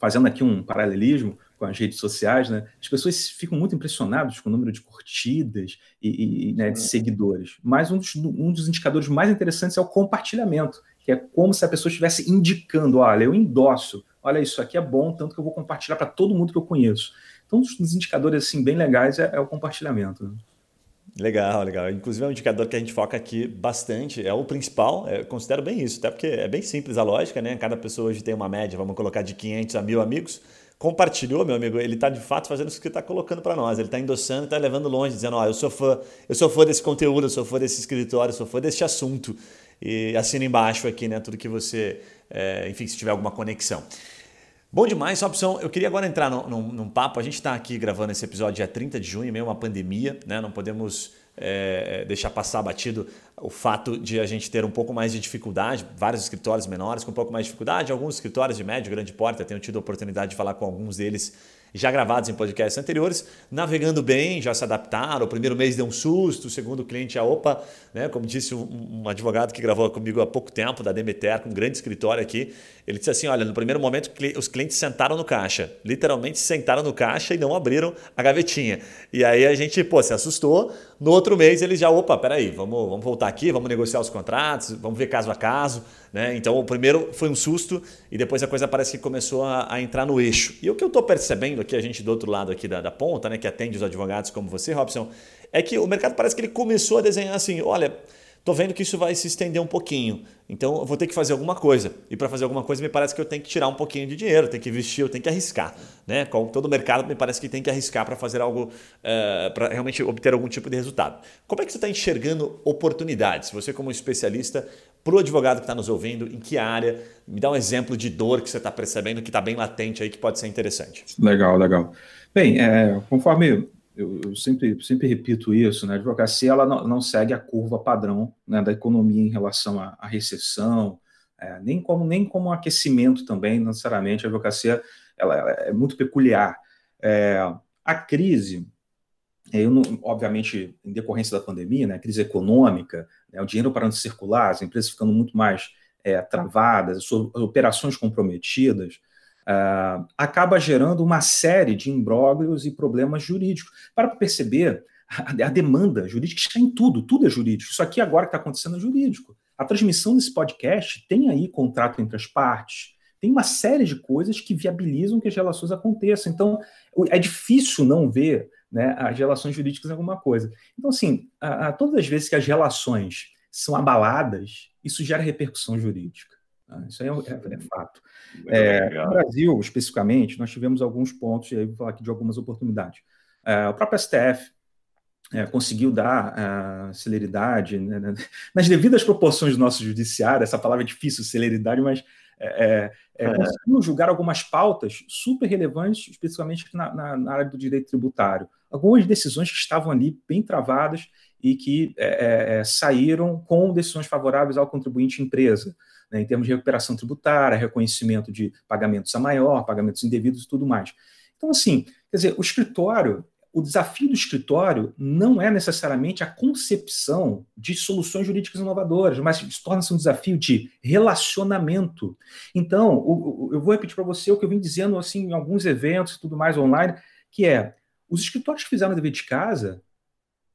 fazendo aqui um paralelismo com as redes sociais, né, as pessoas ficam muito impressionadas com o número de curtidas e, e né, de seguidores. Mas um dos, um dos indicadores mais interessantes é o compartilhamento que é como se a pessoa estivesse indicando, olha, eu endosso, olha, isso aqui é bom, tanto que eu vou compartilhar para todo mundo que eu conheço. Então, um dos indicadores assim, bem legais é, é o compartilhamento. Né? Legal, legal. Inclusive é um indicador que a gente foca aqui bastante, é o principal, é, considero bem isso, até porque é bem simples a lógica, né? Cada pessoa hoje tem uma média, vamos colocar de 500 a 1000 amigos, compartilhou, meu amigo, ele está de fato fazendo isso que está colocando para nós. Ele está endossando, está levando longe, dizendo: ó, eu sou fã, eu sou fã desse conteúdo, eu sou fã desse escritório, eu sou fã desse assunto e assina embaixo aqui, né? Tudo que você, é, enfim, se tiver alguma conexão. Bom demais, Robson. Eu queria agora entrar num, num, num papo. A gente está aqui gravando esse episódio dia 30 de junho, meio uma pandemia, né? Não podemos é, deixar passar batido o fato de a gente ter um pouco mais de dificuldade, vários escritórios menores com um pouco mais de dificuldade, alguns escritórios de médio, grande porte, eu tenho tido a oportunidade de falar com alguns deles já gravados em podcasts anteriores, navegando bem, já se adaptaram. O primeiro mês deu um susto, o segundo cliente, a opa, né? Como disse um, um advogado que gravou comigo há pouco tempo, da Demeter, com um grande escritório aqui, ele disse assim: olha, no primeiro momento os clientes sentaram no caixa, literalmente sentaram no caixa e não abriram a gavetinha. E aí a gente, pô, se assustou. No outro mês eles já, opa, peraí, vamos, vamos voltar aqui, vamos negociar os contratos, vamos ver caso a caso. Né? Então, o primeiro foi um susto e depois a coisa parece que começou a, a entrar no eixo. E o que eu estou percebendo aqui, a gente do outro lado aqui da, da ponta, né, que atende os advogados como você, Robson, é que o mercado parece que ele começou a desenhar assim, olha, estou vendo que isso vai se estender um pouquinho. Então eu vou ter que fazer alguma coisa. E para fazer alguma coisa, me parece que eu tenho que tirar um pouquinho de dinheiro, tenho que investir, eu tenho que arriscar. Né? Todo mercado, me parece que tem que arriscar para fazer algo, uh, eh, para realmente obter algum tipo de resultado. Como é que você está enxergando oportunidades? Você, como especialista, para o advogado que está nos ouvindo, em que área? Me dá um exemplo de dor que você está percebendo que está bem latente aí, que pode ser interessante. Legal, legal. Bem, é, conforme eu, eu, sempre, sempre repito isso, né? A advocacia ela não, não segue a curva padrão né, da economia em relação à, à recessão, é, nem como nem como aquecimento também, necessariamente. A advocacia ela, ela é muito peculiar. É, a crise, eu não, obviamente, em decorrência da pandemia, né, a crise econômica, né, o dinheiro parando de circular, as empresas ficando muito mais é, travadas, as, operações comprometidas, uh, acaba gerando uma série de imbróglios e problemas jurídicos. Para perceber, a, a, demanda jurídica está em tudo, tudo é jurídico. Isso aqui agora que está acontecendo é jurídico. A transmissão desse podcast tem aí contrato entre as partes, tem uma série de coisas que viabilizam que as relações aconteçam. Então, é difícil não ver né, as relações jurídicas em alguma coisa. Então, assim, todas as vezes que as relações são abaladas, isso gera repercussão jurídica. Né? Isso aí é, é, é fato. É, no Brasil, especificamente, nós tivemos alguns pontos, e aí vou falar aqui de algumas oportunidades. É, o próprio STF é, conseguiu dar uh, celeridade né, né, (laughs) nas devidas proporções do nosso judiciário, essa palavra é difícil, celeridade, mas é, é, é, conseguiu julgar algumas pautas super relevantes, especificamente na, na, na, área do direito tributário. Algumas decisões que estavam ali bem travadas e que é, é, saíram com decisões favoráveis ao contribuinte empresa né, em termos de recuperação tributária, reconhecimento de pagamentos a maior, pagamentos indevidos e tudo mais. Então, assim, quer dizer, o escritório, o desafio do escritório não é necessariamente a concepção de soluções jurídicas inovadoras, mas torna-se um desafio de relacionamento. Então, o, o, eu vou repetir para você o que eu vim dizendo assim em alguns eventos e tudo mais online, que é os escritórios que fizeram o dever de casa,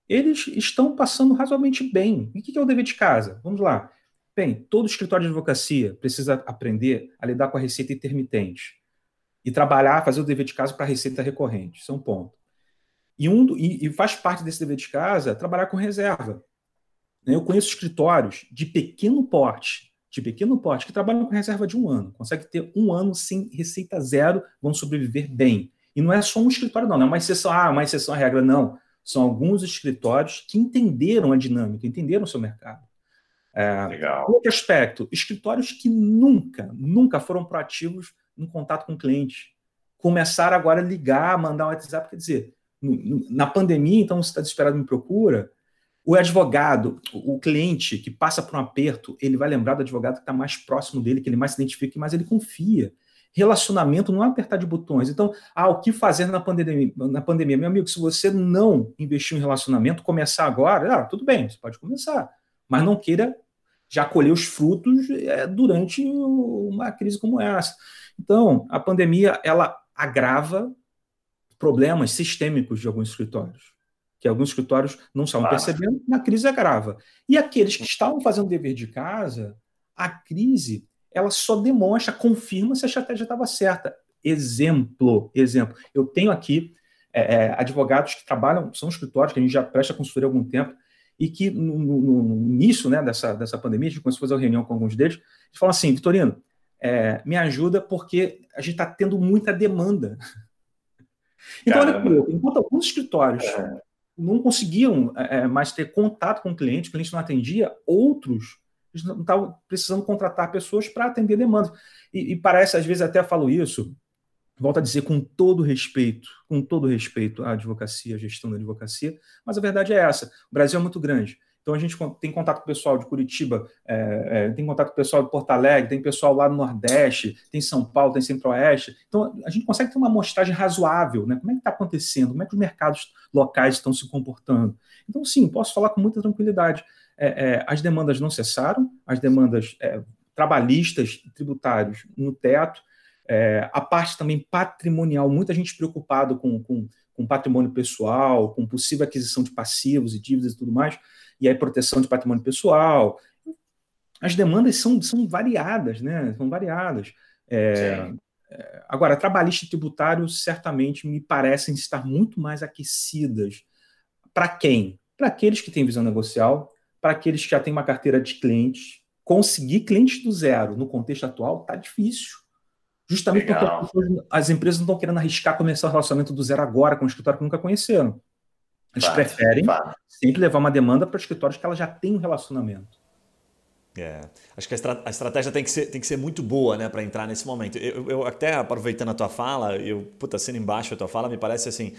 eles estão passando razoavelmente bem. E o que é o dever de casa? Vamos lá. Bem, todo escritório de advocacia precisa aprender a lidar com a receita intermitente e trabalhar, fazer o dever de casa para a receita recorrente. Isso é um ponto. E, um, e, e faz parte desse dever de casa trabalhar com reserva. Né, eu conheço escritórios de pequeno porte, de pequeno porte, que trabalham com reserva de um ano, conseguem ter um ano sem receita zero, vão sobreviver bem. E não é só um escritório, não, não é uma exceção, ah, uma exceção à regra, não. São alguns escritórios que entenderam a dinâmica, entenderam o seu mercado. É, Legal. Outro aspecto, escritórios que nunca, nunca foram proativos no contato com o cliente. Começaram agora a ligar, mandar um WhatsApp, quer dizer, na pandemia, então você está desesperado me procura, o advogado, o cliente que passa por um aperto, ele vai lembrar do advogado que está mais próximo dele, que ele mais se identifica, e mais ele confia. Relacionamento não é apertar de botões. Então, ah, o que fazer na pandemia? Na pandemia, meu amigo, se você não investiu em relacionamento, começar agora, ah, tudo bem, você pode começar, mas não queira já colher os frutos é, durante uma crise como essa. Então, a pandemia ela agrava problemas sistêmicos de alguns escritórios, que alguns escritórios não estavam ah. percebendo, na crise agrava. E aqueles que estavam fazendo dever de casa, a crise ela só demonstra, confirma se a estratégia estava certa. Exemplo, exemplo. Eu tenho aqui é, é, advogados que trabalham, são escritórios que a gente já presta consultoria há algum tempo, e que no, no, no início né, dessa, dessa pandemia, a gente começou a fazer uma reunião com alguns deles, eles falam assim, Vitorino, é, me ajuda porque a gente está tendo muita demanda. (laughs) Então, Caramba. olha, enquanto alguns escritórios é. não conseguiam é, é, mais ter contato com o cliente, o cliente não atendia, outros estavam precisando contratar pessoas para atender demandas. E, e, parece, às vezes até falo isso, volto a dizer com todo respeito, com todo respeito à advocacia, à gestão da advocacia, mas a verdade é essa: o Brasil é muito grande. Então a gente tem contato com o pessoal de Curitiba, é, é, tem contato com o pessoal de Porto Alegre, tem pessoal lá no Nordeste, tem São Paulo, tem Centro-Oeste. Então a gente consegue ter uma amostragem razoável, né? Como é que está acontecendo? Como é que os mercados locais estão se comportando? Então, sim, posso falar com muita tranquilidade. É, é as demandas não cessaram, as demandas é, trabalhistas tributários no teto, é, a parte também patrimonial, muita gente preocupada com, com, com patrimônio pessoal, com possível aquisição de passivos e dívidas e tudo mais e aí proteção de patrimônio pessoal. As demandas são, são variadas, né? São variadas. É, é, agora, trabalhista e tributário certamente me parecem estar muito mais aquecidas. Para quem? Para aqueles que têm visão negocial, para aqueles que já têm uma carteira de clientes. Conseguir clientes do zero no contexto atual está difícil. Justamente Legal. porque as empresas não estão querendo arriscar começar o relacionamento do zero agora com um escritório que nunca conheceram. Eles vai, preferem vai. sempre levar uma demanda para escritórios que ela já tem um relacionamento. É, acho que a, estra a, estratégia tem que ser, tem que ser muito boa né, para entrar nesse momento. Eu, eu, até aproveitando a tua fala, eu, puta, sendo embaixo a tua fala, me parece assim,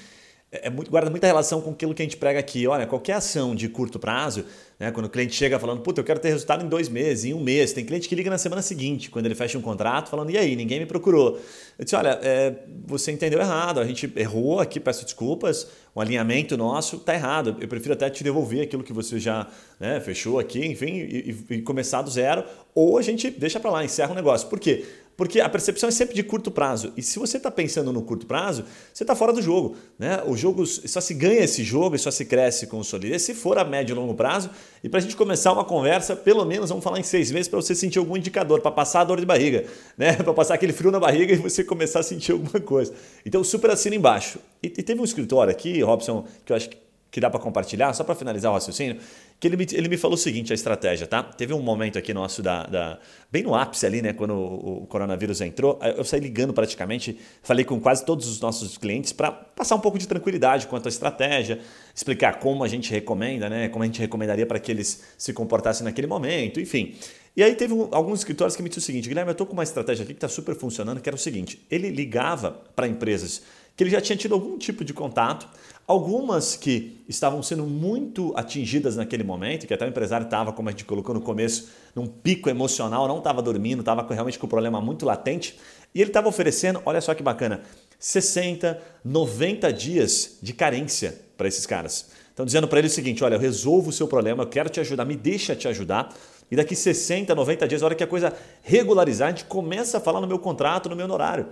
é, é muito, guarda muita relação com aquilo que a gente prega aqui. Olha, qualquer ação de curto prazo, né, quando o cliente chega falando, puta, eu quero ter resultado em dois meses, em um mês. Tem cliente que liga na semana seguinte, quando ele fecha um contrato, falando, e aí, ninguém me procurou. Eu disse, olha, é, você entendeu errado, a gente errou aqui, peço desculpas, o alinhamento nosso está errado. Eu prefiro até te devolver aquilo que você já né, fechou aqui, enfim, e, e, começar do zero, ou a gente deixa para lá, encerra o negócio. Por quê? Porque a percepção é sempre de curto prazo. E se você está pensando no curto prazo, você está fora do jogo. Né? O jogo só se ganha esse jogo e só se cresce com solidez se for a médio e longo prazo. E para a gente começar uma conversa, pelo menos vamos falar em seis meses para você sentir algum indicador, para passar a dor de barriga, né? (laughs) para passar aquele frio na barriga e você começar a sentir alguma coisa. Então, super assina embaixo. E, e teve um escritório aqui, Robson, que eu acho que que dá para compartilhar, só para finalizar o raciocínio, que ele me, ele me falou o seguinte, a estratégia, tá? Teve um momento aqui nosso, da, da bem no ápice ali, né, quando o, o coronavírus entrou, eu saí ligando praticamente, falei com quase todos os nossos clientes para passar um pouco de tranquilidade quanto à estratégia, explicar como a gente recomenda, né, como a gente recomendaria para que eles se comportassem naquele momento, enfim. E aí teve alguns escritórios que me disseram o seguinte, Guilherme, eu estou com uma estratégia aqui que está super funcionando, que era o seguinte, ele ligava para empresas que ele já tinha tido algum tipo de contato, algumas que estavam sendo muito atingidas naquele momento, que até o empresário estava, como a gente colocou no começo, num pico emocional, não estava dormindo, estava realmente com um problema muito latente, e ele estava oferecendo, olha só que bacana, 60, 90 dias de carência para esses caras. Estão dizendo para ele o seguinte: olha, eu resolvo o seu problema, eu quero te ajudar, me deixa te ajudar. E daqui 60, 90 dias, a hora que a coisa regularizar, a gente começa a falar no meu contrato, no meu horário.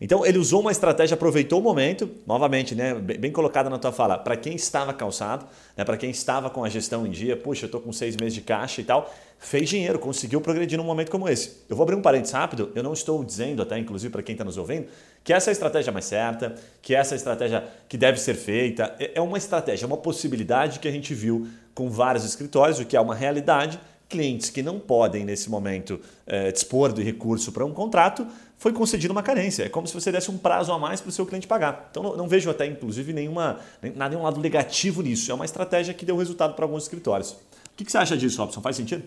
Então ele usou uma estratégia, aproveitou o momento, novamente, né, bem colocada na tua fala, para quem estava calçado, né, para quem estava com a gestão em dia, puxa, eu estou com seis meses de caixa e tal, fez dinheiro, conseguiu progredir num momento como esse. Eu vou abrir um parênteses rápido, eu não estou dizendo até, inclusive para quem está nos ouvindo, que essa é a estratégia mais certa, que essa é a estratégia que deve ser feita. É, é uma estratégia, é uma possibilidade que a gente viu com vários escritórios, o que é uma realidade, clientes que não podem, nesse momento, é, dispor de recurso para um contrato, foi concedida uma carência. É como se você desse um prazo a mais para o seu cliente pagar. Então não, não vejo até, inclusive, nenhuma, nenhum lado negativo nisso. É uma estratégia que deu resultado para alguns escritórios. O que, que você acha disso, Robson? Faz sentido?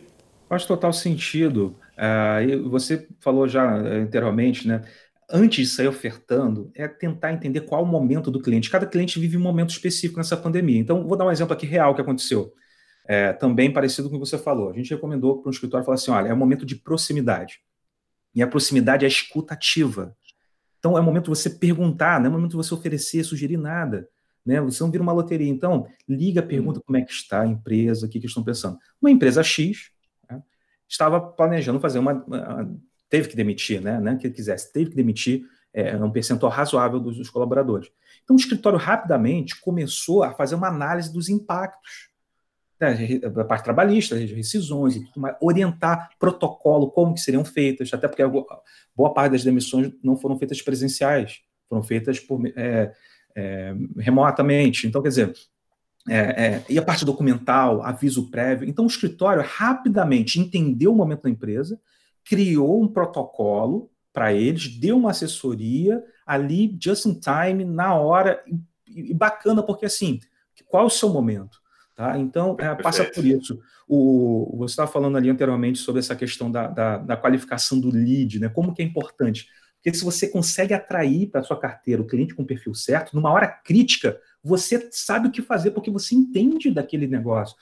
Faz total sentido. Uh, você falou já uh, anteriormente, né? Antes de sair ofertando, é tentar entender qual o momento do cliente. Cada cliente vive um momento específico nessa pandemia. Então, vou dar um exemplo aqui real que aconteceu. É, também parecido com o que você falou. A gente recomendou para um escritório falar assim: olha, é um momento de proximidade. E a proximidade é a escuta ativa. Então é o momento de você perguntar, não é o momento de você oferecer, sugerir nada. Né? Você não vira uma loteria. Então, liga, pergunta uhum. como é que está a empresa, o que, que estão pensando. Uma empresa X né, estava planejando fazer uma, uma. Teve que demitir, né? Não é que quisesse, teve que demitir é, um percentual razoável dos, dos colaboradores. Então, o escritório rapidamente começou a fazer uma análise dos impactos né, da parte trabalhista, rescisões e tudo mais, orientar protocolo, como que seriam feitas, até porque boa parte das demissões não foram feitas presenciais, foram feitas por, é, é, remotamente. Então, quer dizer, é, é, e a parte documental, aviso prévio. Então, o escritório rapidamente entendeu o momento da empresa, criou um protocolo para eles, deu uma assessoria ali, just in time, na hora, e, e bacana, porque assim, qual é o seu momento? Tá? Então, é, passa por isso. O, você estava falando ali anteriormente sobre essa questão da, da, da, qualificação do lead, né? como que é importante. Porque se você consegue atrair para sua carteira o cliente com o perfil certo, numa hora crítica, você sabe o que fazer porque você entende daquele negócio.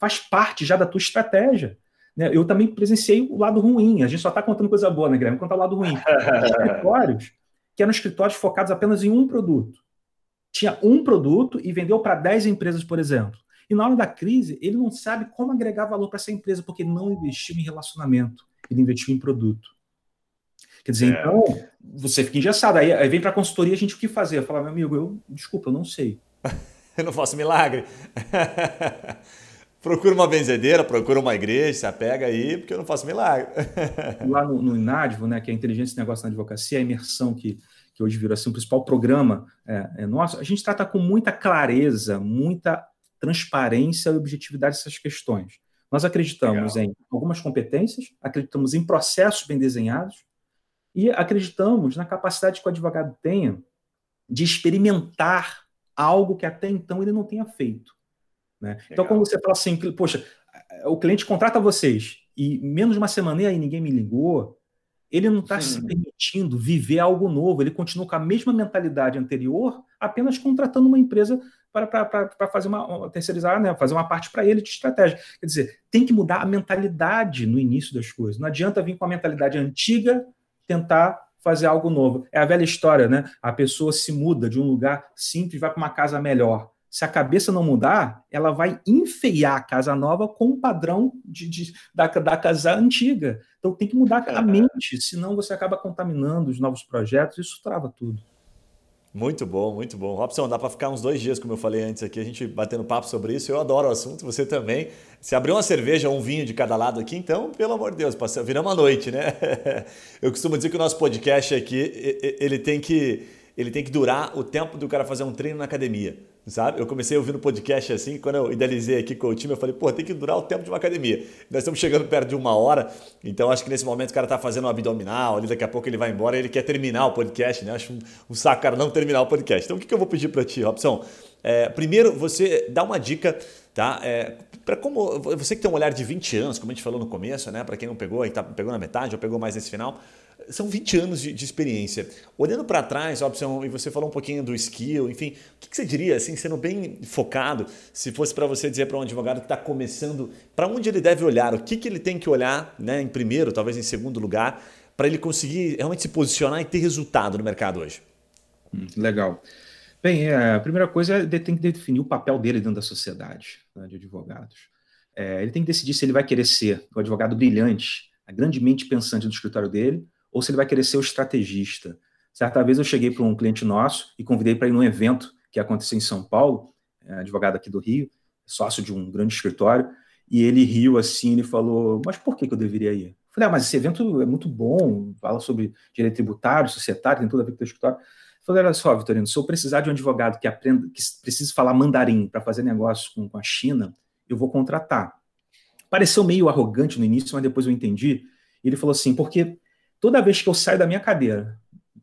Faz parte já da tua estratégia. Né? Eu também presenciei o lado ruim. A gente só está contando coisa boa, né, Guilherme? Conta o lado ruim. (laughs) escritórios que eram escritórios focados apenas em um produto. Tinha um produto e vendeu para 10 empresas, por exemplo. E na hora da crise, ele não sabe como agregar valor para essa empresa, porque não investiu em relacionamento, ele investiu em produto. Quer dizer, é. então, você fica engessado. Aí, aí vem para a consultoria a gente o que fazer? Eu falo, meu amigo, eu, desculpa, eu não sei. (laughs) eu não faço milagre. (laughs) procura uma benzedeira, procura uma igreja, se apega aí, porque eu não faço milagre. (laughs) Lá no, no Inadvo, né, que é a inteligência e negócio na advocacia, a imersão que, que hoje virou assim, o principal programa é, é nosso, a gente trata com muita clareza, muita transparência e objetividade essas questões. Nós acreditamos Legal. em algumas competências, acreditamos em processos bem desenhados e acreditamos na capacidade que o advogado tenha de experimentar algo que até então ele não tenha feito. Né? Então, quando você fala assim, poxa, o cliente contrata vocês e menos de uma semana e aí ninguém me ligou, ele não está se permitindo viver algo novo, ele continua com a mesma mentalidade anterior, apenas contratando uma empresa para fazer uma terceirizar, né, fazer uma parte para ele de estratégia. Quer dizer, tem que mudar a mentalidade no início das coisas. Não adianta vir com a mentalidade antiga tentar fazer algo novo. É a velha história, né? A pessoa se muda de um lugar simples e vai para uma casa melhor. Se a cabeça não mudar, ela vai enfeiar a casa nova com o padrão de, de da, da casa antiga. Então tem que mudar a mente, senão você acaba contaminando os novos projetos, isso trava tudo. Muito bom, muito bom. Robson, dá para ficar uns dois dias, como eu falei antes aqui, a gente batendo papo sobre isso. Eu adoro o assunto, você também. Se abrir uma cerveja um vinho de cada lado aqui, então, pelo amor de Deus, passa, viramos uma noite, né? (laughs) Eu costumo dizer que o nosso podcast aqui, ele tem que, ele tem que durar o tempo do cara fazer um treino na academia sabe? Eu comecei ouvindo podcast assim, quando eu idealizei aqui com o time, eu falei, pô, tem que durar o tempo de uma academia. Nós estamos chegando perto de uma hora, então acho que nesse momento o cara tá fazendo um abdominal, ali daqui a pouco ele vai embora, ele quer terminar o podcast, né? Acho um, um saco cara não terminar o podcast. Então o que, que eu vou pedir para ti, Robson? É, primeiro, você dá uma dica, tá? É, para como você que tem um olhar de 20 anos, como a gente falou no começo, né? Para quem não pegou, e tá, pegou na metade ou pegou mais nesse final, são 20 anos de, de experiência. Olhando para trás, opção, e você falou um pouquinho do skill, enfim, o que, que você diria, assim, sendo bem focado, se fosse para você dizer para um advogado que está começando, para onde ele deve olhar, o que, que ele tem que olhar, né, em primeiro, talvez em segundo lugar, para ele conseguir realmente se posicionar e ter resultado no mercado hoje? Hum, legal. Bem, é, a primeira coisa é ele tem que definir o papel dele dentro da sociedade né, de advogados. É, ele tem que decidir se ele vai querer ser o advogado brilhante, a grande mente pensante do escritório dele, ou se ele vai querer ser o estrategista. Certa vez eu cheguei para um cliente nosso e convidei para ir num evento que aconteceu em São Paulo, é, advogado aqui do Rio, sócio de um grande escritório, e ele riu assim, ele falou, mas por que, que eu deveria ir? Eu falei, ah, mas esse evento é muito bom, fala sobre direito tributário, societário, tem tudo a ver com o escritório. Eu falei, olha só, Vitorino, se eu precisar de um advogado que aprenda, que precise falar mandarim para fazer negócio com, com a China, eu vou contratar. Pareceu meio arrogante no início, mas depois eu entendi. Ele falou assim, porque Toda vez que eu saio da minha cadeira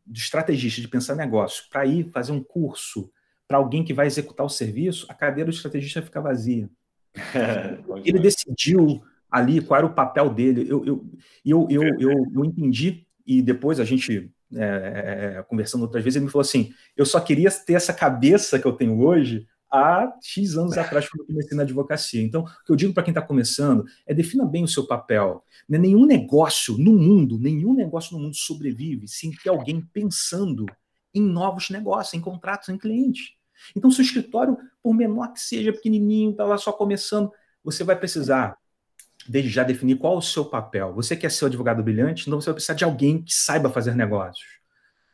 de estrategista, de pensar negócio, para ir fazer um curso para alguém que vai executar o serviço, a cadeira do estrategista fica vazia. (laughs) ele decidiu ali qual era o papel dele. Eu, eu, eu, eu, eu, eu entendi, e depois a gente, é, é, é, conversando outras vezes, ele me falou assim: eu só queria ter essa cabeça que eu tenho hoje há X anos atrás, quando eu comecei na advocacia. Então, o que eu digo para quem está começando é defina bem o seu papel. Né? Nenhum negócio no mundo, nenhum negócio no mundo sobrevive sem ter alguém pensando em novos negócios, em contratos, em clientes. Então, se o escritório, por menor que seja, pequenininho, está lá só começando, você vai precisar, desde já, definir qual é o seu papel. Você quer ser o advogado brilhante, então você vai precisar de alguém que saiba fazer negócios.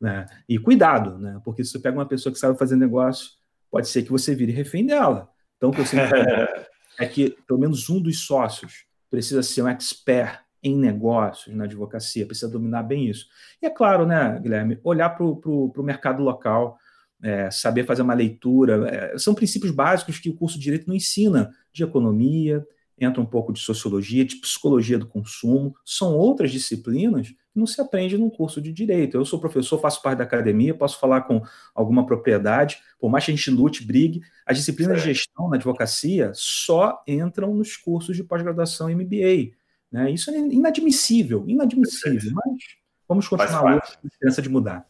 Né? E cuidado, né? porque se você pega uma pessoa que sabe fazer negócio, pode ser que você vire refém dela. Então, o que eu sempre (laughs) é que pelo menos um dos sócios precisa ser um expert em negócios, na advocacia, precisa dominar bem isso. E é claro, né, Guilherme, olhar para o mercado local, é, saber fazer uma leitura, é, são princípios básicos que o curso de Direito não ensina, de economia, entra um pouco de sociologia, de psicologia do consumo, são outras disciplinas não se aprende num curso de direito. Eu sou professor, faço parte da academia, posso falar com alguma propriedade, por mais que a gente lute, brigue, as disciplinas de gestão na advocacia só entram nos cursos de pós-graduação MBA. Né? Isso é inadmissível, inadmissível, mas vamos continuar a esperança de mudar.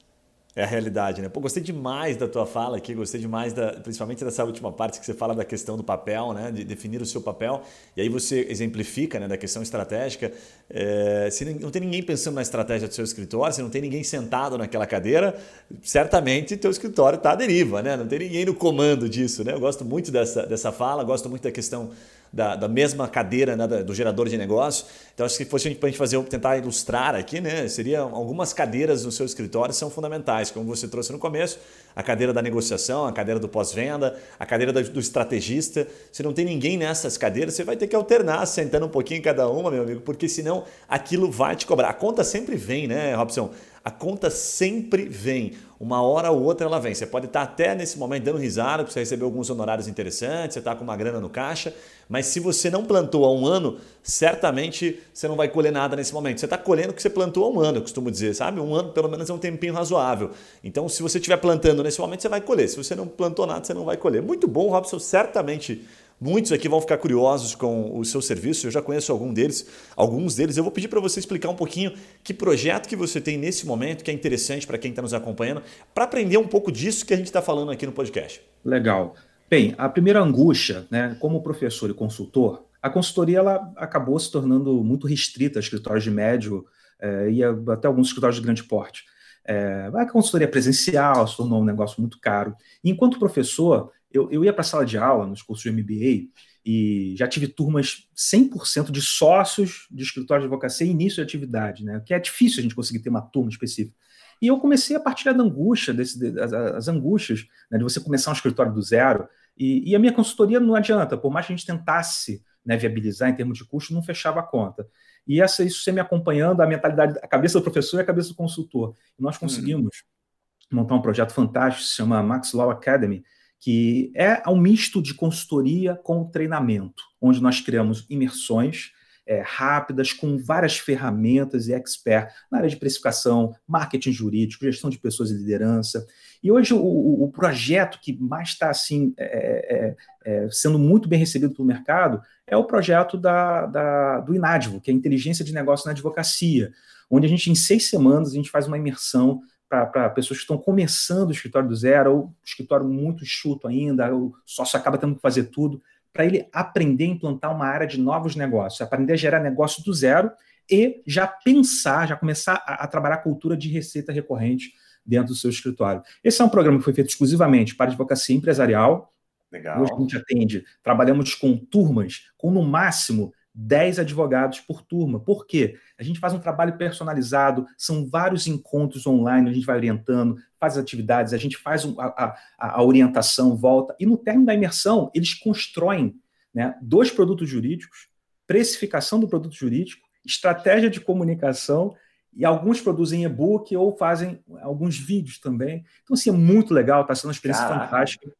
É a realidade, né? Pô, gostei demais da tua fala aqui, gostei demais, da, principalmente dessa última parte que você fala da questão do papel, né? De definir o seu papel. E aí você exemplifica, né? Da questão estratégica. É, se não tem ninguém pensando na estratégia do seu escritório, se não tem ninguém sentado naquela cadeira, certamente teu escritório está à deriva, né? Não tem ninguém no comando disso, né? Eu gosto muito dessa, dessa fala, gosto muito da questão da, da mesma cadeira né, do gerador de negócio. Então, acho que se fosse para a gente fazer, tentar ilustrar aqui, né, seria algumas cadeiras no seu escritório são fundamentais, como você trouxe no começo, a cadeira da negociação, a cadeira do pós-venda, a cadeira do estrategista. Se não tem ninguém nessas cadeiras, você vai ter que alternar, sentando um pouquinho em cada uma, meu amigo, porque senão aquilo vai te cobrar. A conta sempre vem, né, Robson? A conta sempre vem. Uma hora ou outra ela vem. Você pode estar até nesse momento dando risada, porque você recebeu alguns honorários interessantes, você está com uma grana no caixa, mas se você não plantou há um ano, certamente você não vai colher nada nesse momento. Você está colhendo o que você plantou há um ano, eu costumo dizer, sabe? Um ano pelo menos é um tempinho razoável. Então, se você estiver plantando nesse momento, você vai colher. Se você não plantou nada, você não vai colher. Muito bom, Robson, certamente Muitos aqui vão ficar curiosos com o seu serviço, eu já conheço algum deles, alguns deles. Eu vou pedir para você explicar um pouquinho que projeto que você tem nesse momento, que é interessante para quem está nos acompanhando, para aprender um pouco disso que a gente está falando aqui no podcast. Legal. Bem, a primeira angústia, né, como professor e consultor, a consultoria ela acabou se tornando muito restrita a escritórios de médio é, e até alguns escritórios de grande porte. É, a consultoria presencial se tornou um negócio muito caro. Enquanto professor, eu, eu ia para a sala de aula nos cursos de MBA e já tive turmas 100% de sócios de escritório de advocacia e início de atividade, né? Que é difícil a gente conseguir ter uma turma específica. E eu comecei a partilhar da angústia, desse, as, as angústias né, de você começar um escritório do zero. E, e, a minha consultoria não adianta, por mais que a gente tentasse né, viabilizar em termos de custo, não fechava a conta. E essa, isso você me acompanhando, a mentalidade, a cabeça do professor e a cabeça do consultor. E nós conseguimos hum. montar um projeto fantástico, se chama Max Law Academy, que é um misto de consultoria com treinamento, onde nós criamos imersões é, rápidas, com várias ferramentas e expert na área de precificação, marketing jurídico, gestão de pessoas e liderança. E hoje o, o projeto que mais está assim, é, é, é, sendo muito bem recebido pelo mercado é o projeto da, da, do Inadvo, que é a inteligência de negócio na advocacia, onde a gente, em seis semanas, a gente faz uma imersão para pessoas que estão começando o escritório do zero, ou escritório muito chuto ainda, o sócio acaba tendo que fazer tudo, para ele aprender a implantar uma área de novos negócios, aprender a gerar negócio do zero e já pensar, já começar a, a trabalhar a cultura de receita recorrente dentro do seu escritório. Esse é um programa que foi feito exclusivamente para advocacia empresarial. Legal. Hoje a gente atende, trabalhamos com turmas com no máximo 10 advogados por turma. Por quê? A gente faz um trabalho personalizado, são vários encontros online, a gente vai orientando, faz atividades, a gente faz a, a, a orientação, volta, e no término da imersão, eles constroem né, dois produtos jurídicos, precificação do produto jurídico, estratégia de comunicação, e alguns produzem e-book ou fazem alguns vídeos também. Então, assim, é muito legal, está sendo uma experiência Caraca. fantástica.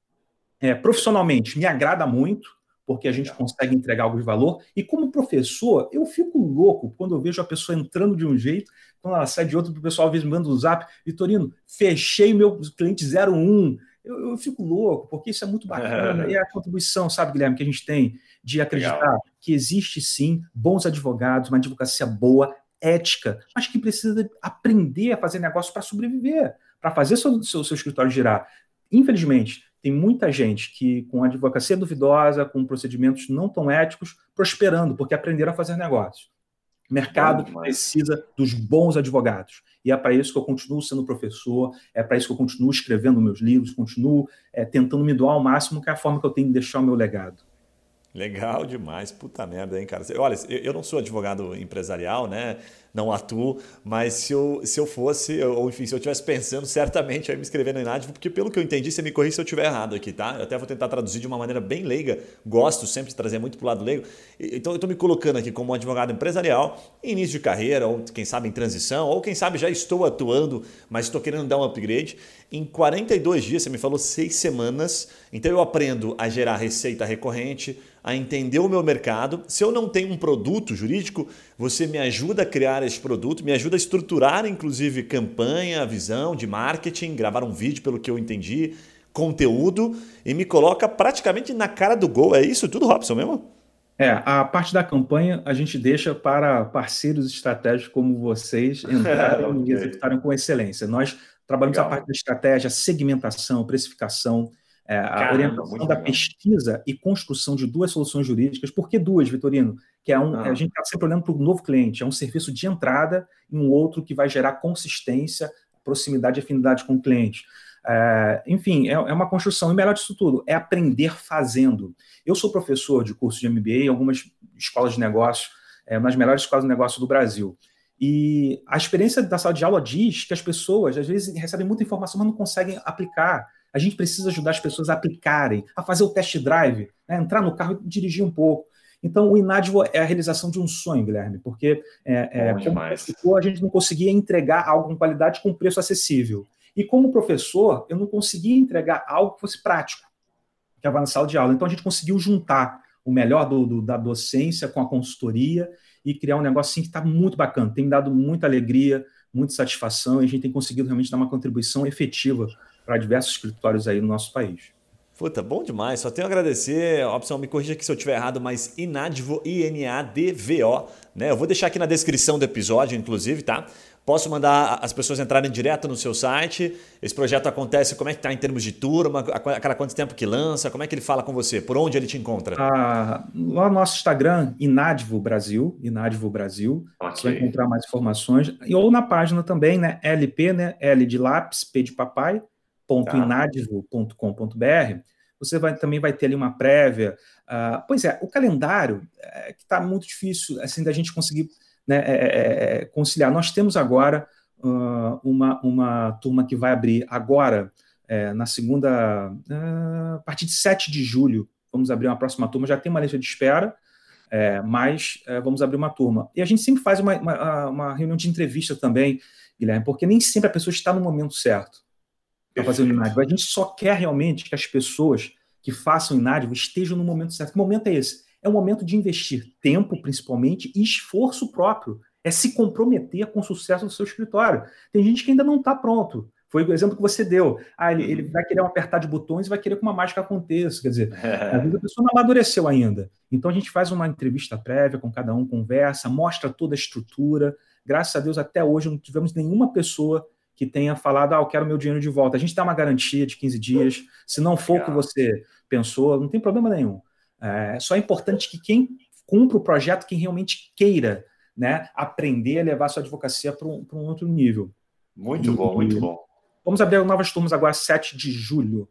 É, profissionalmente, me agrada muito, porque a gente consegue entregar algo de valor. E como professor, eu fico louco quando eu vejo a pessoa entrando de um jeito, quando ela sai de outro, o pessoal às vezes me manda um zap, Vitorino, fechei meu cliente 01. Eu, eu fico louco, porque isso é muito bacana. (laughs) É. E a contribuição, sabe, Guilherme, que a gente tem de acreditar Legal. que existe sim bons advogados, uma advocacia boa, ética, mas que precisa aprender a fazer negócio para sobreviver, para fazer seu, seu, seu escritório girar. Infelizmente, tem muita gente que, com advocacia duvidosa, com procedimentos não tão éticos, prosperando, porque aprenderam a fazer negócios. O mercado precisa dos bons advogados. E é para isso que eu continuo sendo professor, é para isso que eu continuo escrevendo meus livros, continuo é, tentando me doar ao máximo, que é a forma que eu tenho de deixar o meu legado. Legal demais, puta merda, hein, cara? Olha, eu não sou advogado empresarial, né? Não atuo, mas se eu, se eu fosse, ou enfim, se eu estivesse pensando, certamente eu ia me inscrever no Inadivo, porque pelo que eu entendi, você me corrija se eu estiver errado aqui, tá? Eu até vou tentar traduzir de uma maneira bem leiga, gosto sempre de trazer muito para o lado leigo. Então eu estou me colocando aqui como um advogado empresarial, início de carreira, ou quem sabe em transição, ou quem sabe já estou atuando, mas estou querendo dar um upgrade. Em 42 dias, você me falou seis semanas, então eu aprendo a gerar receita recorrente, a entender o meu mercado. Se eu não tenho um produto jurídico, você me ajuda a criar esse produto, me ajuda a estruturar, inclusive, campanha, visão de marketing, gravar um vídeo, pelo que eu entendi, conteúdo e me coloca praticamente na cara do gol. É isso tudo, Robson, mesmo? É, a parte da campanha a gente deixa para parceiros estratégicos como vocês (laughs) entrarem okay. e executarem com excelência. Nós trabalhamos legal. a parte da estratégia, segmentação, precificação, é, a Caramba, orientação da legal. pesquisa e construção de duas soluções jurídicas. Por que duas, Vitorino? Que é um, ah. a gente está sempre olhando para o novo cliente, é um serviço de entrada e um outro que vai gerar consistência, proximidade e afinidade com o cliente. É, enfim, é, é, uma construção. E melhor disso tudo, é aprender fazendo. Eu sou professor de curso de MBA em algumas escolas de negócio, é, nas melhores escolas de negócio do Brasil. E a experiência da sala de aula diz que as pessoas, às vezes, recebem muita informação, mas não conseguem aplicar. A gente precisa ajudar as pessoas a aplicarem, a fazer o test drive, né? entrar no carro e dirigir um pouco. Então, o Inadvo é a realização de um sonho, Guilherme, porque é, é, a gente não conseguia entregar algo com qualidade com preço acessível. E como professor, eu não conseguia entregar algo que fosse prático, que estava na sala de aula. Então a gente conseguiu juntar o melhor do, do, da docência com a consultoria e criar um negócio assim que está muito bacana, tem dado muita alegria, muita satisfação e a gente tem conseguido realmente dar uma contribuição efetiva para diversos escritórios aí no nosso país. Puta, bom demais. Só tenho a agradecer. Opção me corrija aqui se eu estiver errado, mas Inadvo, I-N-A-D-V-O. Né? Eu vou deixar aqui na descrição do episódio, inclusive, tá? Posso mandar as pessoas entrarem direto no seu site. Esse projeto acontece, como é que está em termos de turma? A cada quanto tempo que lança? Como é que ele fala com você? Por onde ele te encontra? Ah, lá no nosso Instagram, Inadvo Brasil, Inadvo Brasil. Okay. Você vai encontrar mais informações. E, ou na página também, né? LP, né? L de lápis, P de papai, ponto tá. Você vai, também vai ter ali uma prévia. Uh, pois é, o calendário é, que está muito difícil assim da gente conseguir né, é, é, é, conciliar. Nós temos agora uh, uma, uma turma que vai abrir agora, é, na segunda, uh, a partir de 7 de julho, vamos abrir uma próxima turma, já tem uma lista de espera, é, mas é, vamos abrir uma turma. E a gente sempre faz uma, uma, uma, reunião de entrevista também, Guilherme, porque nem sempre a pessoa está no momento certo para fazer o Inádio. A gente só quer realmente que as pessoas que façam o Inádio estejam no momento certo. Que momento é esse? é o momento de investir tempo, principalmente, e esforço próprio. É se comprometer com o sucesso do seu escritório. Tem gente que ainda não está pronto. Foi o exemplo que você deu. Ah, ele, ele, vai querer um apertar de botões e vai querer que uma mágica aconteça. Quer dizer, é. (laughs) às vezes a pessoa não amadureceu ainda. Então a gente faz uma entrevista prévia com cada um, conversa, mostra toda a estrutura. Graças a Deus, até hoje não tivemos nenhuma pessoa que tenha falado, ah, eu quero meu dinheiro de volta. A gente dá uma garantia de 15 dias. Se não for o que você pensou, não tem problema nenhum. É, só é importante que quem cumpra o projeto, quem realmente queira né, aprender a levar sua advocacia para um, um, outro nível. Muito e, bom, muito bom. Vamos abrir novas turmas agora, 7 de julho.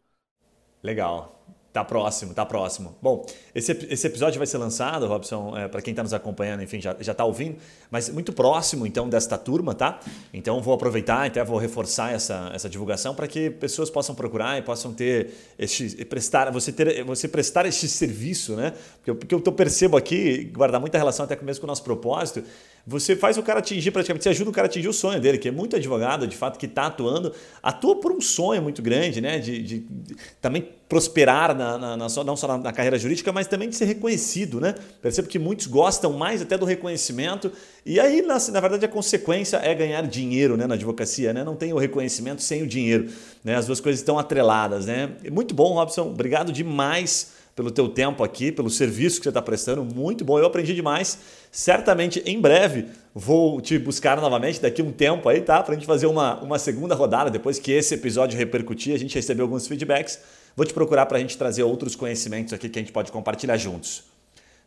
Legal. Tá próximo, tá próximo. Bom, esse, esse episódio vai ser lançado, Robson, é, para quem está nos acompanhando, enfim, já, já tá ouvindo, mas muito próximo, então, desta turma, tá? Então, vou aproveitar, até vou reforçar essa, essa divulgação para que pessoas possam procurar e possam ter este, prestar, você, ter, você prestar este serviço, né? Porque, porque eu percebo aqui, guardar muita relação até mesmo com o nosso propósito, você faz o cara atingir praticamente, você ajuda o cara a atingir o sonho dele, que é muito advogado, de fato, que está atuando, atua por um sonho muito grande, né? De, de, de também prosperar na, na, na, não só na, na, carreira jurídica, mas também de ser reconhecido, né? Percebo que muitos gostam mais até do reconhecimento, e aí, na, na verdade, a consequência é ganhar dinheiro né, na advocacia, né? Não tem o reconhecimento sem o dinheiro. Né? As duas coisas estão atreladas, né? Muito bom, Robson. Obrigado demais pelo teu tempo aqui, pelo serviço que você está prestando. Muito bom, eu aprendi demais. Certamente em breve vou te buscar novamente daqui um tempo aí, tá? Para a gente fazer uma, uma segunda rodada depois que esse episódio repercutir, a gente recebeu alguns feedbacks. Vou te procurar para a gente trazer outros conhecimentos aqui que a gente pode compartilhar juntos.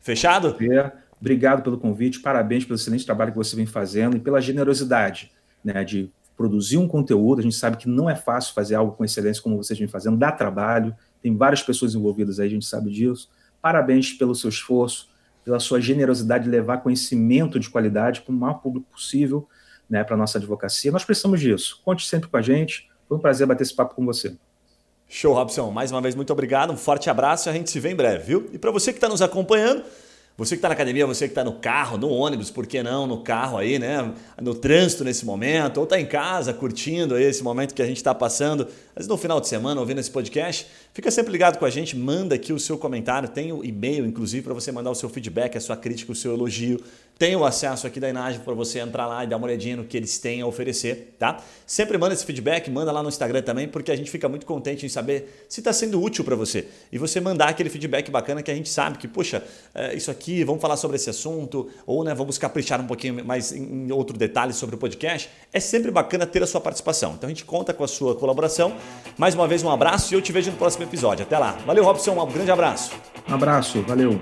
Fechado? É, obrigado pelo convite, parabéns pelo excelente trabalho que você vem fazendo e pela generosidade né, de produzir um conteúdo. A gente sabe que não é fácil fazer algo com excelência como vocês vêm fazendo, dá trabalho tem várias pessoas envolvidas aí, a gente sabe disso. Parabéns pelo seu esforço, pela sua generosidade de levar conhecimento de qualidade para o maior público possível né, para a nossa advocacia. Nós precisamos disso. Conte sempre com a gente. Foi um prazer bater esse papo com você. Show, Robson. Mais uma vez, muito obrigado. Um forte abraço e a gente se vê em breve, viu? E para você que está nos acompanhando, você que está na academia, você que está no carro, no ônibus, por que não no carro aí, né? No trânsito nesse momento, ou está em casa curtindo esse momento que a gente está passando, mas no final de semana ouvindo esse podcast, fica sempre ligado com a gente, manda aqui o seu comentário, tem o e-mail inclusive para você mandar o seu feedback, a sua crítica, o seu elogio. Tem o acesso aqui da Inage para você entrar lá e dar uma olhadinha no que eles têm a oferecer, tá? Sempre manda esse feedback, manda lá no Instagram também, porque a gente fica muito contente em saber se está sendo útil para você. E você mandar aquele feedback bacana que a gente sabe que, poxa, é, isso aqui aqui, vamos falar sobre esse assunto, ou né, vamos caprichar um pouquinho mais em, outro detalhe sobre o podcast, é sempre bacana ter a sua participação. Então a gente conta com a sua colaboração. Mais uma vez, um abraço e eu te vejo no próximo episódio. Até lá. Valeu, Robson, um grande abraço. Um abraço, valeu.